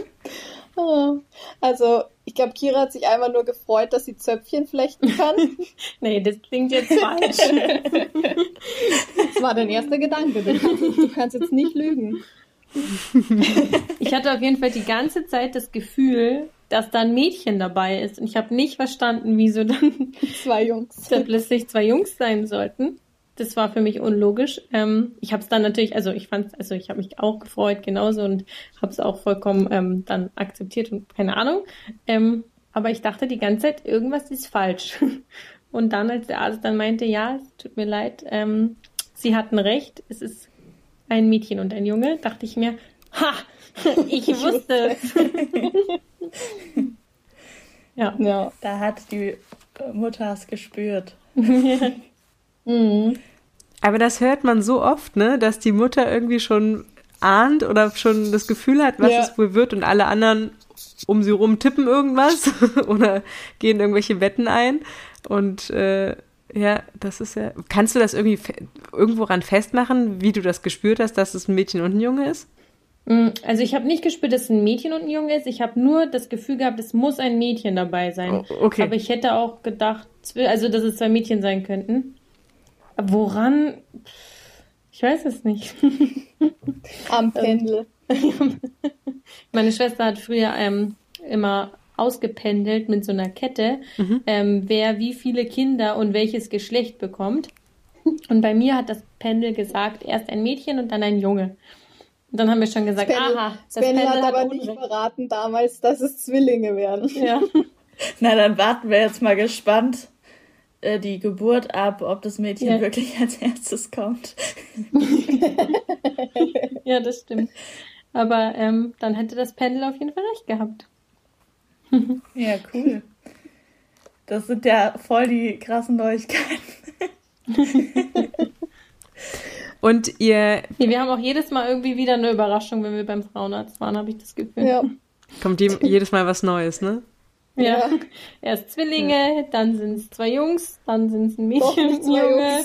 Also, ich glaube, Kira hat sich einmal nur gefreut, dass sie Zöpfchen flechten kann. nee, das klingt jetzt falsch. das war dein erster Gedanke. Du kannst jetzt nicht lügen. Ich hatte auf jeden Fall die ganze Zeit das Gefühl, dass da ein Mädchen dabei ist. Und ich habe nicht verstanden, wieso dann zwei Jungs. plötzlich zwei Jungs sein sollten das war für mich unlogisch. Ähm, ich habe es dann natürlich, also ich fand, also ich habe mich auch gefreut genauso und habe es auch vollkommen ähm, dann akzeptiert und keine Ahnung. Ähm, aber ich dachte die ganze Zeit, irgendwas ist falsch. Und dann, als der Arzt dann meinte, ja, es tut mir leid, ähm, Sie hatten recht, es ist ein Mädchen und ein Junge, dachte ich mir, ha, ich wusste es. ja. ja. Da hat die Mutter es gespürt. Mhm. Aber das hört man so oft, ne, dass die Mutter irgendwie schon ahnt oder schon das Gefühl hat, was ja. es wohl wird und alle anderen um sie rum tippen irgendwas oder gehen irgendwelche Wetten ein. Und äh, ja, das ist ja. Kannst du das irgendwie irgendwo ran festmachen, wie du das gespürt hast, dass es ein Mädchen und ein Junge ist? Mm, also ich habe nicht gespürt, dass es ein Mädchen und ein Junge ist. Ich habe nur das Gefühl gehabt, es muss ein Mädchen dabei sein. Oh, okay. Aber ich hätte auch gedacht, also dass es zwei Mädchen sein könnten. Woran? Ich weiß es nicht. Am Pendel. Meine Schwester hat früher ähm, immer ausgependelt mit so einer Kette, mhm. ähm, wer wie viele Kinder und welches Geschlecht bekommt. Und bei mir hat das Pendel gesagt, erst ein Mädchen und dann ein Junge. Und dann haben wir schon gesagt, Pendel, aha, das Pendel, Pendel hat aber Unrecht. nicht verraten damals, dass es Zwillinge werden. Ja. Na, dann warten wir jetzt mal gespannt, äh, die Geburt ab, ob das Mädchen ja. wirklich als erstes kommt. ja, das stimmt. Aber ähm, dann hätte das Pendel auf jeden Fall recht gehabt. ja, cool. Das sind ja voll die krassen Neuigkeiten. Und ihr. Ja, wir haben auch jedes Mal irgendwie wieder eine Überraschung, wenn wir beim Frauenarzt waren, habe ich das Gefühl. Ja. Kommt jedes Mal was Neues, ne? Ja. ja. Erst Zwillinge, ja. dann sind es zwei Jungs, dann sind es ein Mädchen und ein Junge.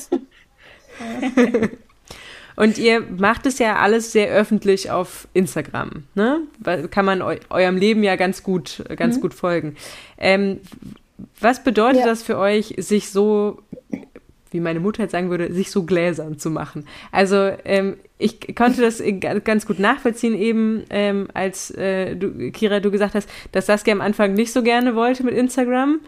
und ihr macht es ja alles sehr öffentlich auf Instagram, ne? Kann man eu eurem Leben ja ganz gut, ganz mhm. gut folgen. Ähm, was bedeutet ja. das für euch, sich so wie meine Mutter jetzt sagen würde, sich so gläsern zu machen. Also ähm, ich konnte das ganz gut nachvollziehen, eben ähm, als äh, du, Kira, du gesagt hast, dass Saskia am Anfang nicht so gerne wollte mit Instagram.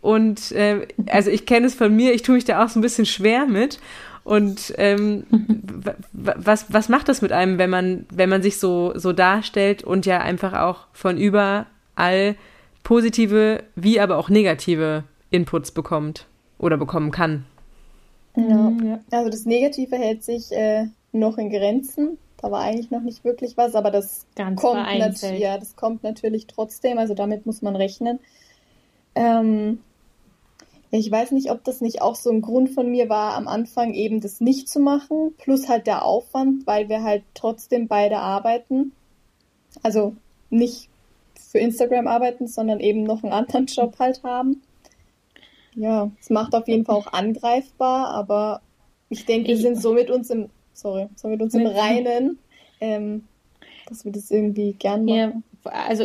Und äh, also ich kenne es von mir, ich tue mich da auch so ein bisschen schwer mit. Und ähm, was, was macht das mit einem, wenn man, wenn man sich so, so darstellt und ja einfach auch von überall positive wie aber auch negative Inputs bekommt oder bekommen kann? Mhm, ja. Also das Negative hält sich äh, noch in Grenzen. Da war eigentlich noch nicht wirklich was, aber das Ganz kommt vereinzelt. ja, das kommt natürlich trotzdem, also damit muss man rechnen. Ähm, ich weiß nicht, ob das nicht auch so ein Grund von mir war, am Anfang eben das nicht zu machen, plus halt der Aufwand, weil wir halt trotzdem beide arbeiten. Also nicht für Instagram arbeiten, sondern eben noch einen anderen Job halt haben. Ja, es macht auf jeden Fall auch angreifbar, aber ich denke, wir Ich- sind so mit uns im, sorry, so mit uns im Reinen, ähm, dass wir das irgendwie gern machen. Ja, also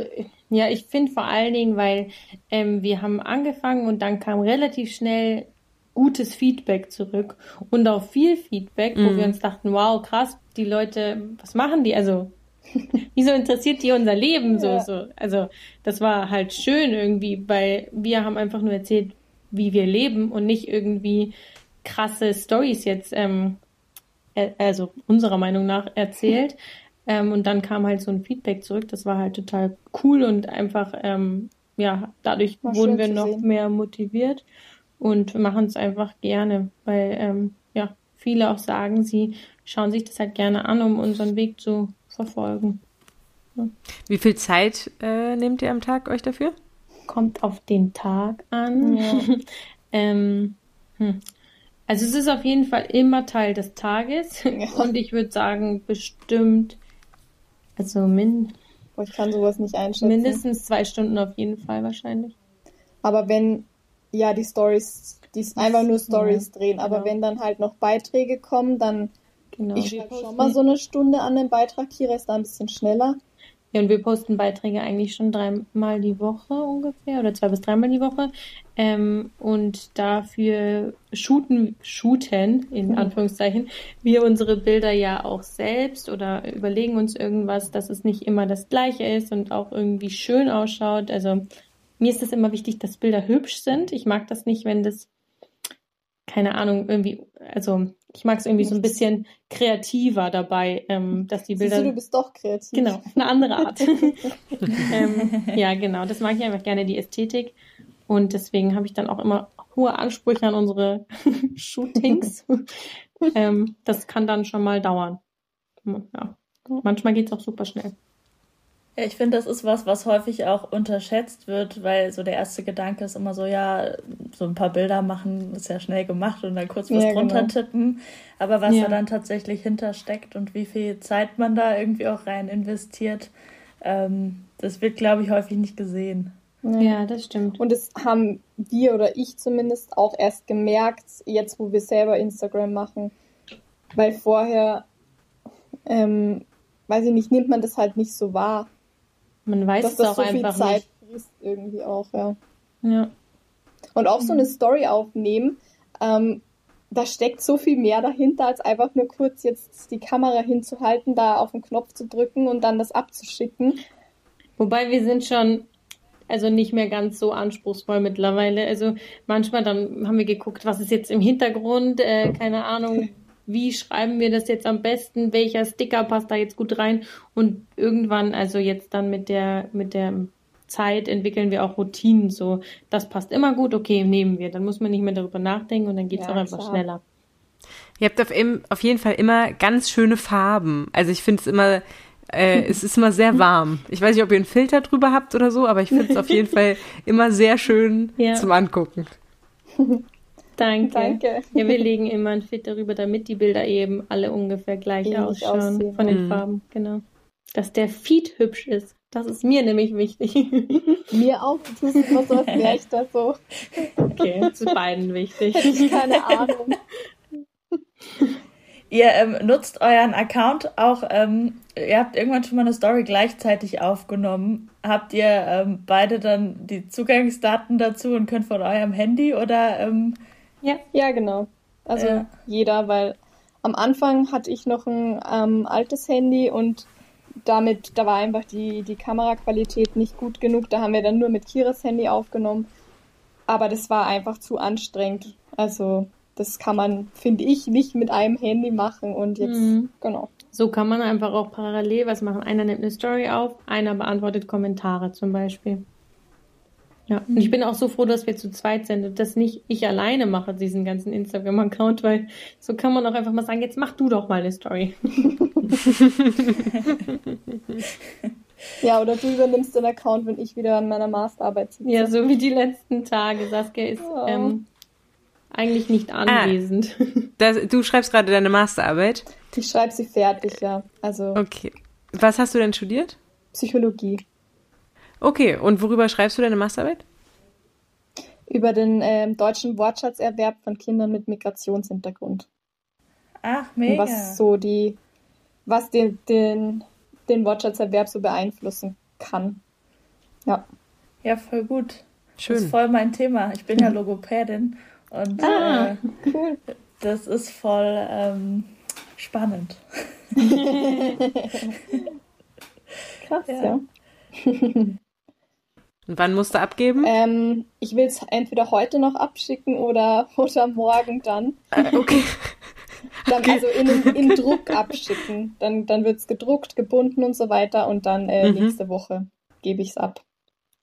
ja, ich finde vor allen Dingen, weil ähm, wir haben angefangen und dann kam relativ schnell gutes Feedback zurück und auch viel Feedback, wo Mhm. wir uns dachten, wow, krass, die Leute, was machen die? Also wieso interessiert die unser Leben so Ja. so? Also das war halt schön irgendwie, weil wir haben einfach nur erzählt, wie wir leben und nicht irgendwie krasse Stories jetzt, ähm, äh, also unserer Meinung nach erzählt. Ähm, und dann kam halt so ein Feedback zurück. Das war halt total cool und einfach, ähm, ja, dadurch War wurden wir noch sehen. mehr motiviert und machen es einfach gerne, weil ähm, ja, viele auch sagen, sie schauen sich das halt gerne an, um unseren Weg zu verfolgen. Wie viel Zeit äh, nehmt ihr am Tag euch dafür? Kommt auf den Tag an. Ja. ähm, hm. Also es ist auf jeden Fall immer Teil des Tages Ja. und ich würde sagen bestimmt, also min Ich kann sowas nicht einschätzen. mindestens zwei Stunden auf jeden Fall wahrscheinlich. Aber wenn, ja, die Stories, die einfach nur Stories drehen, aber genau. wenn dann halt noch Beiträge kommen, dann, Genau. ich schreibe schon mal so eine Stunde an den Beitrag, Kira ist da ein bisschen schneller. Ja, und wir posten Beiträge eigentlich schon dreimal die Woche ungefähr oder zwei bis dreimal die Woche. Ähm, und dafür shooten, shooten, in Mhm. Anführungszeichen, wir unsere Bilder ja auch selbst oder überlegen uns irgendwas, dass es nicht immer das Gleiche ist und auch irgendwie schön ausschaut. Also mir ist es immer wichtig, dass Bilder hübsch sind. Ich mag das nicht, wenn das, keine Ahnung, irgendwie, also ich mag es irgendwie so ein bisschen kreativer dabei, ähm, dass die Siehst Bilder. du, du bist doch kreativ. Genau, eine andere Art. ähm, ja, genau, das mag ich einfach gerne, die Ästhetik. Und deswegen habe ich dann auch immer hohe Ansprüche an unsere Shootings. ähm, das kann dann schon mal dauern. Ja. Manchmal geht es auch super schnell. Ja, ich finde, das ist was, was häufig auch unterschätzt wird, weil so der erste Gedanke ist immer so, ja, so ein paar Bilder machen ist ja schnell gemacht und dann kurz was Ja, drunter genau. tippen. Aber was Ja. da dann tatsächlich hintersteckt und wie viel Zeit man da irgendwie auch rein investiert, ähm, das wird, glaube ich, häufig nicht gesehen. Ja, das stimmt. Und das haben wir oder ich zumindest auch erst gemerkt, jetzt wo wir selber Instagram machen. Weil vorher, ähm, weiß ich nicht, nimmt man das halt nicht so wahr. Man weiß dass es das auch so viel einfach Zeit frisst irgendwie auch, ja. nicht. Ja. Und auch so eine Story aufnehmen, ähm, da steckt so viel mehr dahinter, als einfach nur kurz jetzt die Kamera hinzuhalten, da auf den Knopf zu drücken und dann das abzuschicken. Wobei wir sind schon, also nicht mehr ganz so anspruchsvoll mittlerweile. Also manchmal dann haben wir geguckt, was ist jetzt im Hintergrund, äh, keine Ahnung, wie schreiben wir das jetzt am besten, welcher Sticker passt da jetzt gut rein und irgendwann, also jetzt dann mit der, mit der Zeit entwickeln wir auch Routinen so, das passt immer gut, okay, nehmen wir. Dann muss man nicht mehr darüber nachdenken und dann geht's Ja, auch einfach klar. schneller. Ihr habt auf, im, auf jeden Fall immer ganz schöne Farben. Also ich finde es immer, äh, es ist immer sehr warm. Ich weiß nicht, ob ihr einen Filter drüber habt oder so, aber ich finde es auf jeden Fall immer sehr schön Ja. zum Angucken. Danke. Danke. Ja, wir legen immer ein Fit darüber, damit die Bilder eben alle ungefähr gleich Ähnlich ausschauen aussehen, von den Mhm. Farben, genau. Dass der Feed hübsch ist. Das ist mir nämlich wichtig. Mir auch, du tust immer so, als wäre ich da so. okay, ist beiden wichtig. Hätte ich keine Ahnung. Ihr ähm, nutzt euren Account auch, ähm, ihr habt irgendwann schon mal eine Story gleichzeitig aufgenommen. Habt ihr ähm, beide dann die Zugangsdaten dazu und könnt von eurem Handy oder ähm, Ja, Ja, genau. Also Ja. jeder, weil am Anfang hatte ich noch ein ähm, altes Handy und damit, da war einfach die, die Kameraqualität nicht gut genug. Da haben wir dann nur mit Kiras Handy aufgenommen. Aber das war einfach zu anstrengend. Also das kann man, finde ich, nicht mit einem Handy machen. Und jetzt, Mhm. genau. so kann man einfach auch parallel was machen. Einer nimmt eine Story auf, einer beantwortet Kommentare zum Beispiel. Ja, und ich bin auch so froh, dass wir zu zweit sind und dass nicht ich alleine mache, diesen ganzen Instagram-Account, weil so kann man auch einfach mal sagen, jetzt mach du doch mal eine Story. ja, oder du übernimmst den Account, wenn ich wieder an meiner Masterarbeit sitze. Ja, so wie die letzten Tage. Saskia ist oh. ähm, eigentlich nicht ah. anwesend. Ah, das, du schreibst gerade deine Masterarbeit? Ich schreibe sie fertig, ja. Also. Okay. Was hast du denn studiert? Psychologie. Okay, und worüber schreibst du deine Masterarbeit? Über den äh, deutschen Wortschatzerwerb von Kindern mit Migrationshintergrund. Ach, mega. Und was so die, was den, den, den Wortschatzerwerb so beeinflussen kann. Ja. Ja, voll gut. Schön. Das ist voll mein Thema. Ich bin ja Logopädin und ah, äh, cool. das ist voll ähm, spannend. Krass, ja. ja. Und wann musst du abgeben? Ähm, ich will es entweder heute noch abschicken oder, oder morgen dann. Äh, okay. dann okay. also in, in Druck abschicken. Dann, dann wird es gedruckt, gebunden und so weiter und dann äh, mhm. nächste Woche gebe ich es ab.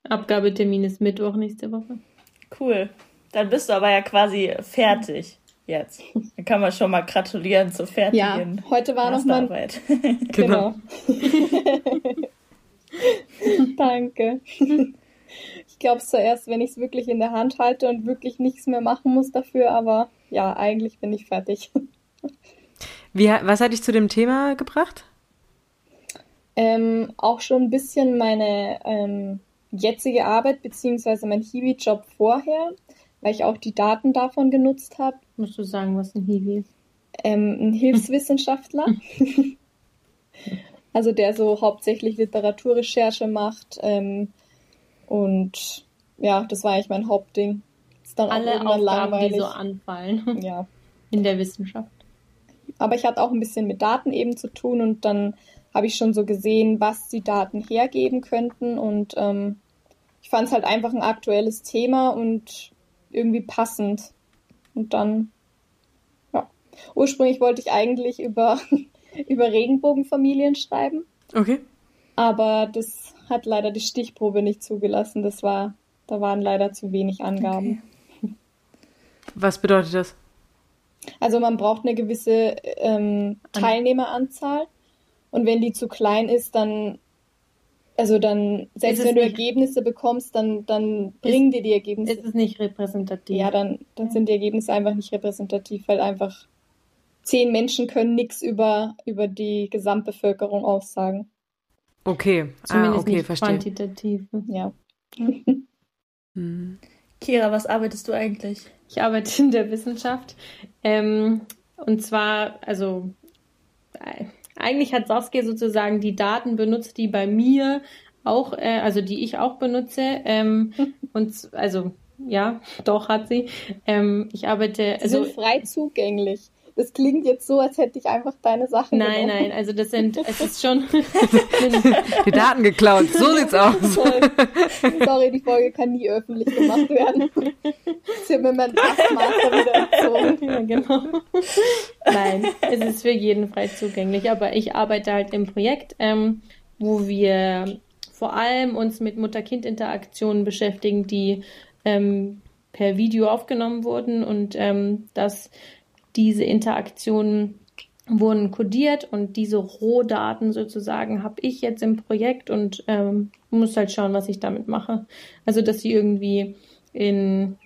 Abgabetermin ist Mittwoch nächste Woche. Cool. Dann bist du aber ja quasi fertig jetzt. Dann kann man schon mal gratulieren zur fertigen Ja, heute war noch mal genau. genau. Danke glaube es zuerst, wenn ich es wirklich in der Hand halte und wirklich nichts mehr machen muss dafür, aber ja, eigentlich bin ich fertig. Wie, was hat dich zu dem Thema gebracht? Ähm, auch schon ein bisschen meine ähm, jetzige Arbeit beziehungsweise mein Hiwi-Job vorher, weil ich auch die Daten davon genutzt habe. Musst du sagen, was ein Hiwi ist? Ähm, ein Hilfswissenschaftler. also der so hauptsächlich Literaturrecherche macht, ähm, und ja, das war eigentlich mein Hauptding. Ist dann Alle auch irgendwann Aufgaben, langweilig. die so anfallen. Ja. In der Wissenschaft. Aber ich hatte auch ein bisschen mit Daten eben zu tun und dann habe ich schon so gesehen, was die Daten hergeben könnten und ähm, ich fand es halt einfach ein aktuelles Thema und irgendwie passend. Und dann, ja. Ursprünglich wollte ich eigentlich über, über Regenbogenfamilien schreiben. Okay. Aber das hat leider die Stichprobe nicht zugelassen. Das war, da waren leider zu wenig Angaben. Okay. Was bedeutet das? Also man braucht eine gewisse ähm, Teilnehmeranzahl und wenn die zu klein ist, dann also dann, selbst wenn du Ergebnisse bekommst, dann, dann bringen dir die Ergebnisse. Ist es nicht repräsentativ? Ja, dann, dann ja. sind die Ergebnisse einfach nicht repräsentativ, weil einfach zehn Menschen können nichts über, über die Gesamtbevölkerung aussagen. Okay, Zumindest ah, okay, nicht verstehe. quantitativ. Ja. hm. Kira, was arbeitest du eigentlich? Ich arbeite in der Wissenschaft. Ähm, und zwar, also äh, eigentlich hat Saskia sozusagen die Daten benutzt, die bei mir auch, äh, also die ich auch benutze. Ähm, und also ja, doch hat sie. Ähm, ich arbeite. Also, sind frei zugänglich. Das klingt jetzt so, als hätte ich einfach deine Sachen Nein, genommen. nein, also das sind, es ist schon... die Daten geklaut, so sieht's aus. Sorry, die Folge kann nie öffentlich gemacht werden. Mein Taskmaster wieder entzogen. Ja, genau. Nein, es ist für jeden frei zugänglich, aber ich arbeite halt im Projekt, ähm, wo wir vor allem uns mit Mutter-Kind-Interaktionen beschäftigen, die ähm, per Video aufgenommen wurden und ähm, das diese Interaktionen wurden kodiert und diese Rohdaten sozusagen habe ich jetzt im Projekt und ähm, muss halt schauen, was ich damit mache. Also, dass sie irgendwie in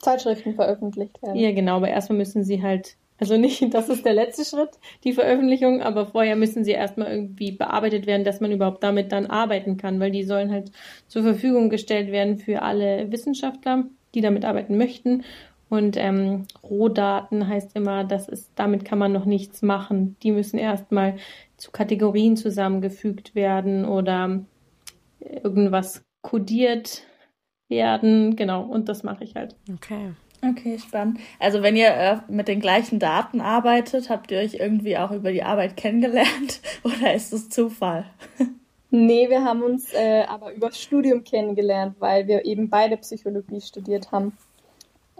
Zeitschriften veröffentlicht werden. Ja, genau, aber erstmal müssen sie halt, also nicht, das ist der letzte Schritt, die Veröffentlichung, aber vorher müssen sie erstmal irgendwie bearbeitet werden, dass man überhaupt damit dann arbeiten kann, weil die sollen halt zur Verfügung gestellt werden für alle Wissenschaftler, die damit arbeiten möchten und ähm, Rohdaten heißt immer, das ist, damit kann man noch nichts machen. Die müssen erstmal zu Kategorien zusammengefügt werden oder irgendwas kodiert werden. Genau, und das mache ich halt. Okay. Okay, spannend. Also wenn ihr äh, mit den gleichen Daten arbeitet, habt ihr euch irgendwie auch über die Arbeit kennengelernt oder ist es Zufall? Nee, wir haben uns äh, aber übers Studium kennengelernt, weil wir eben beide Psychologie studiert haben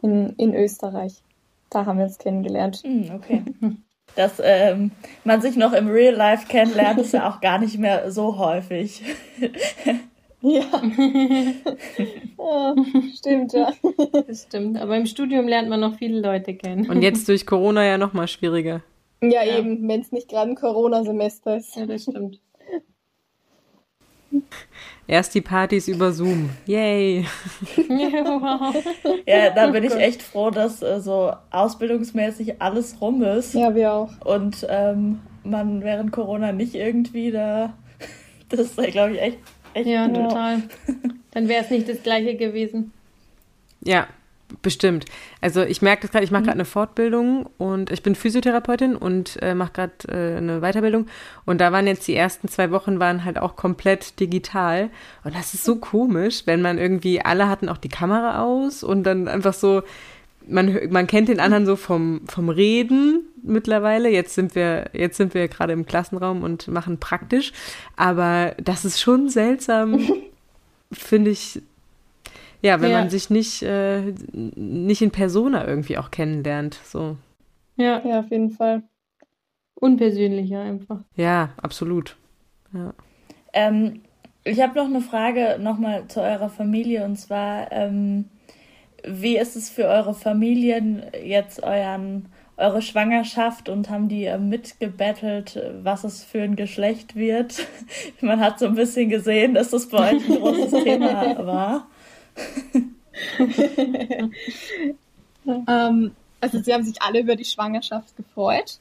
in, in Österreich. Da haben wir uns kennengelernt. Mm, okay. Dass ähm, man sich noch im Real Life kennenlernt, ist ja auch gar nicht mehr so häufig. Ja. ja. Stimmt, ja. Das stimmt. Aber im Studium lernt man noch viele Leute kennen. Und jetzt durch Corona ja noch mal schwieriger. Ja, ja. eben, wenn es nicht gerade ein Corona-Semester ist. Ja, das stimmt. Erst die Partys über Zoom. Yay. ja, da bin ich echt froh, dass äh, so ausbildungsmäßig alles rum ist. Ja, wir auch. Und ähm, man während Corona nicht irgendwie da. Das ist, glaube ich, echt, echt. Ja, total. Dann wäre es nicht das Gleiche gewesen. Ja, Bestimmt. Also ich merke das gerade, ich mache gerade mhm. eine Fortbildung und ich bin Physiotherapeutin und äh, mache gerade äh, eine Weiterbildung. Und da waren jetzt die ersten zwei Wochen waren halt auch komplett digital. Und das ist so komisch, wenn man irgendwie, alle hatten auch die Kamera aus und dann einfach so, man, man kennt den anderen so vom, vom Reden mittlerweile. Jetzt sind wir, jetzt sind wir gerade im Klassenraum und machen praktisch. Aber das ist schon seltsam, finde ich, ja, wenn ja. man sich nicht, äh, nicht in Persona irgendwie auch kennenlernt. So. Ja, ja, auf jeden Fall. Unpersönlicher einfach. Ja, absolut. Ja. Ähm, ich habe noch eine Frage nochmal zu eurer Familie und zwar, ähm, wie ist es für eure Familien jetzt euren, eure Schwangerschaft und haben die äh, mitgebettelt, was es für ein Geschlecht wird? Man hat so ein bisschen gesehen, dass das bei euch ein großes Thema war. ähm, also sie haben sich alle über die Schwangerschaft gefreut.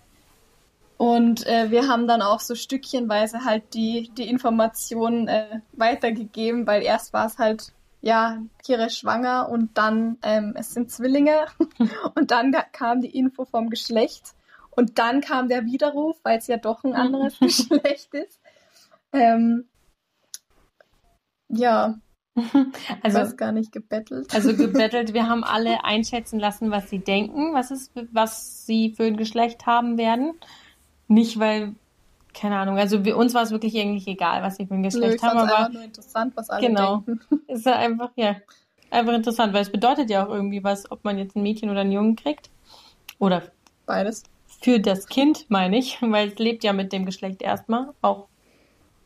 Und äh, wir haben dann auch so stückchenweise halt die, die Informationen äh, weitergegeben, weil erst war es halt, ja, Kira ist schwanger und dann, ähm, es sind Zwillinge. und dann kam die Info vom Geschlecht. Und dann kam der Widerruf, weil es ja doch ein anderes Geschlecht ist. Ähm, ja, also was gar nicht gebettelt. Also gebettelt, wir haben alle einschätzen lassen, was sie denken, was ist, was sie für ein Geschlecht haben werden. Nicht, weil, keine Ahnung, also für uns war es wirklich eigentlich egal, was sie für ein Geschlecht Nö, haben. Aber einfach nur interessant, was alle genau, denken. Ist ja einfach, ja, einfach interessant, weil es bedeutet ja auch irgendwie was, ob man jetzt ein Mädchen oder einen Jungen kriegt. Oder beides. Für das Kind, meine ich, weil es lebt ja mit dem Geschlecht erstmal, auch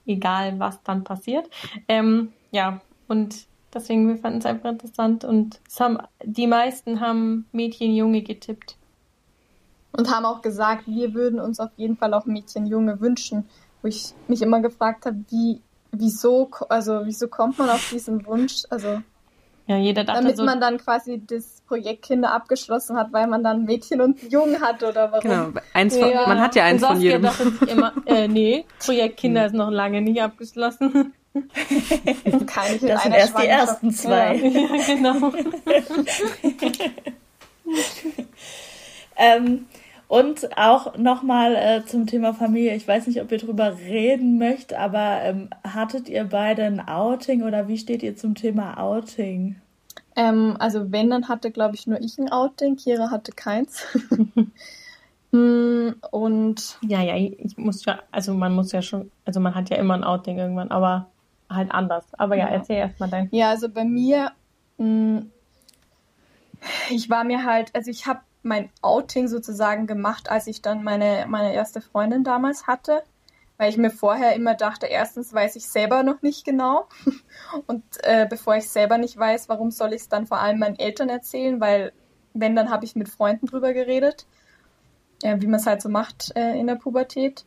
egal, was dann passiert. Ähm, ja, und deswegen, wir fanden es einfach interessant und haben, die meisten haben Mädchen, Junge getippt. Und haben auch gesagt, wir würden uns auf jeden Fall auch Mädchen, Junge wünschen. Wo ich mich immer gefragt habe, wie, wieso, also wieso kommt man auf diesen Wunsch? Also ja, jeder dachte Damit so, man dann quasi das Projekt Kinder abgeschlossen hat, weil man dann Mädchen und Jungen hat oder warum? Genau, eins von, ja. man hat ja eins von jedem. Immer, äh, nee, Projekt Kinder ist noch lange nicht abgeschlossen. Kann ich das sind erst die ersten zwei. Ja, ja genau. ähm, und auch nochmal äh, zum Thema Familie. Ich weiß nicht, ob ihr drüber reden möchtet, aber ähm, hattet ihr beide ein Outing oder wie steht ihr zum Thema Outing? Ähm, also wenn, dann hatte, glaube ich, nur ich ein Outing. Kira hatte keins. Hm, und ja, ja, ich muss ja, also man muss ja schon, also man hat ja immer ein Outing irgendwann, aber halt anders. Aber ja, ja. erzähl erstmal dein. Ja, also bei mir, mh, hm, ich war mir halt, also ich habe mein Outing sozusagen gemacht, als ich dann meine, meine erste Freundin damals hatte, weil ich mir vorher immer dachte, erstens weiß ich selber noch nicht genau und äh, bevor ich selber nicht weiß, warum soll ich es dann vor allem meinen Eltern erzählen, weil wenn, dann habe ich mit Freunden drüber geredet, äh, wie man es halt so macht äh, in der Pubertät.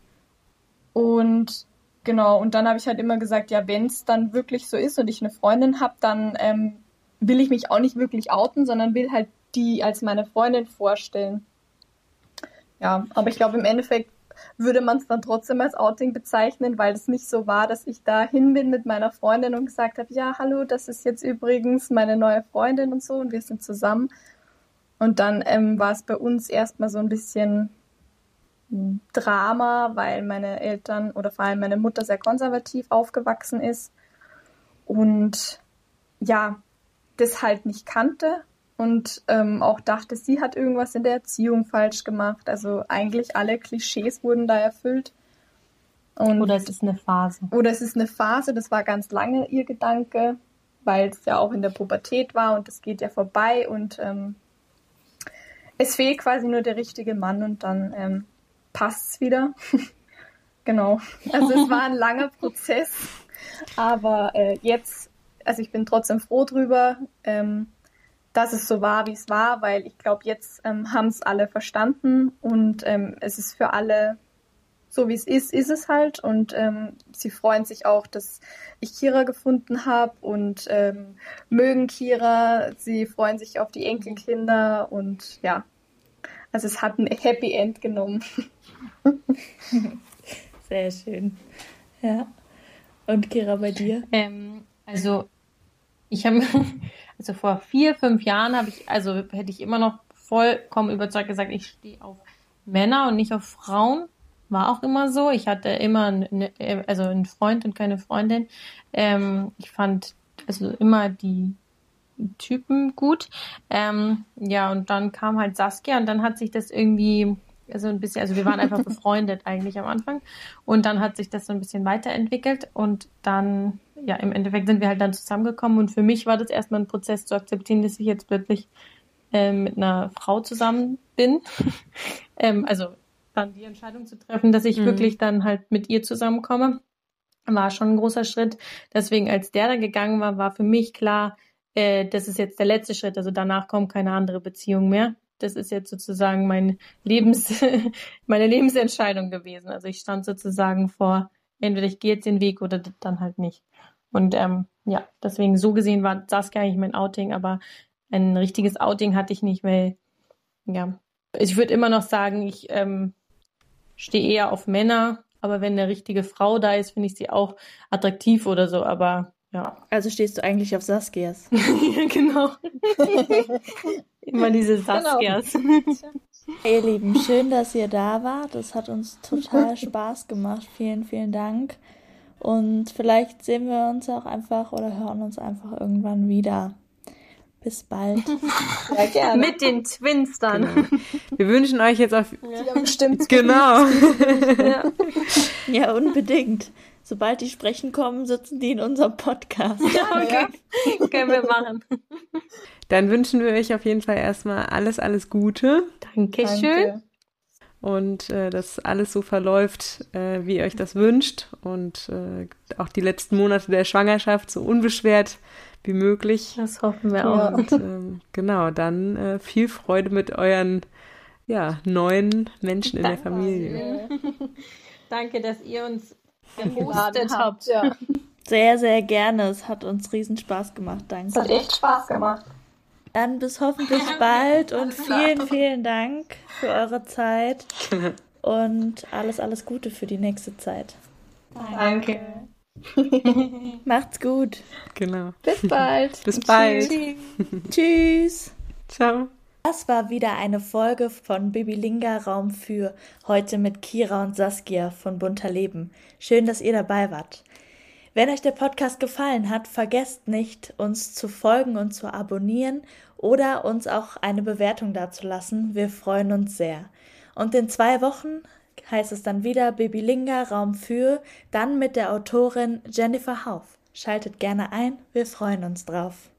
Und Genau, und dann habe ich halt immer gesagt, ja, wenn es dann wirklich so ist und ich eine Freundin habe, dann ähm, will ich mich auch nicht wirklich outen, sondern will halt die als meine Freundin vorstellen. Ja, aber ich glaube, im Endeffekt würde man es dann trotzdem als Outing bezeichnen, weil es nicht so war, dass ich da hin bin mit meiner Freundin und gesagt habe, ja, hallo, das ist jetzt übrigens meine neue Freundin und so und wir sind zusammen. Und dann ähm, war es bei uns erstmal so ein bisschen Drama, weil meine Eltern oder vor allem meine Mutter sehr konservativ aufgewachsen ist und ja, das halt nicht kannte und ähm, auch dachte, sie hat irgendwas in der Erziehung falsch gemacht. Also eigentlich alle Klischees wurden da erfüllt. Und oder es ist eine Phase. Oder es ist eine Phase, das war ganz lange ihr Gedanke, weil es ja auch in der Pubertät war und es geht ja vorbei und ähm, es fehlt quasi nur der richtige Mann und dann ähm, passt's wieder. genau. Also es war ein langer Prozess. Aber äh, jetzt, also ich bin trotzdem froh drüber, ähm, dass es so war, wie es war, weil ich glaube, jetzt ähm, haben es alle verstanden und ähm, es ist für alle so wie es ist, ist es halt. Und ähm, sie freuen sich auch, dass ich Kira gefunden habe und ähm, mögen Kira. Sie freuen sich auf die Enkelkinder und ja, also es hat ein Happy End genommen. Sehr schön. Ja. Und Kira, bei dir? Ähm, also ich habe, also vor vier, fünf Jahren habe ich, also hätte ich immer noch vollkommen überzeugt gesagt, ich stehe auf Männer und nicht auf Frauen war auch immer so. Ich hatte immer eine, also einen Freund und keine Freundin. Ähm, ich fand also immer die Typen gut. Ähm, ja, und dann kam halt Saskia und dann hat sich das irgendwie also ein bisschen, also wir waren einfach befreundet eigentlich am Anfang und dann hat sich das so ein bisschen weiterentwickelt und dann, ja, im Endeffekt sind wir halt dann zusammengekommen und für mich war das erstmal ein Prozess zu akzeptieren, dass ich jetzt plötzlich ähm, mit einer Frau zusammen bin. ähm, also dann die Entscheidung zu treffen, dass ich mhm. wirklich dann halt mit ihr zusammenkomme, war schon ein großer Schritt. Deswegen, als der dann gegangen war, war für mich klar, äh, das ist jetzt der letzte Schritt. Also danach kommt keine andere Beziehung mehr. Das ist jetzt sozusagen mein Lebens, meine Lebensentscheidung gewesen. Also ich stand sozusagen vor, entweder ich gehe jetzt den Weg oder dann halt nicht. Und ähm, ja, deswegen so gesehen war Saskia eigentlich mein Outing, aber ein richtiges Outing hatte ich nicht, weil ja, ich würde immer noch sagen, ich ähm, stehe eher auf Männer, aber wenn eine richtige Frau da ist, finde ich sie auch attraktiv oder so, aber ja. Also stehst du eigentlich auf Saskias. ja, genau. Immer diese genau. Saskias. Genau. Ihr Lieben, schön, dass ihr da wart. Das hat uns total Spaß gemacht. Vielen, vielen Dank. Und vielleicht sehen wir uns auch einfach oder hören uns einfach irgendwann wieder. Bis bald. Ja, gerne. Mit den Twins dann. Genau. Wir wünschen euch jetzt auf. Ja. Bestimmt. Genau. ja. ja, unbedingt. Sobald die sprechen kommen, sitzen die in unserem Podcast. Ja, okay. Ja. Können wir machen. Dann wünschen wir euch auf jeden Fall erstmal alles, alles Gute. Dankeschön. Danke. Und äh, dass alles so verläuft, äh, wie ihr euch das wünscht. Und äh, auch die letzten Monate der Schwangerschaft so unbeschwert wie möglich. Das hoffen wir auch. Und ähm, genau, dann äh, viel Freude mit euren ja, neuen Menschen in Danke. der Familie. Danke, dass ihr uns gehostet habt. Ja. Sehr, sehr gerne. Es hat uns riesen Spaß gemacht. Danke. Es hat echt Spaß gemacht. Dann bis hoffentlich bald und vielen, vielen Dank für eure Zeit und alles, alles Gute für die nächste Zeit. Danke. Macht's gut. Genau. Bis bald. Bis bald. Tschüss. Ciao. Das war wieder eine Folge von Bibilinga Raum für heute mit Kira und Saskia von Bunter Leben. Schön, dass ihr dabei wart. Wenn euch der Podcast gefallen hat, vergesst nicht, uns zu folgen und zu abonnieren oder uns auch eine Bewertung dazulassen. Wir freuen uns sehr. Und in zwei Wochen heißt es dann wieder Bibilinga Raum für, dann mit der Autorin Jennifer Hauf. Schaltet gerne ein, wir freuen uns drauf.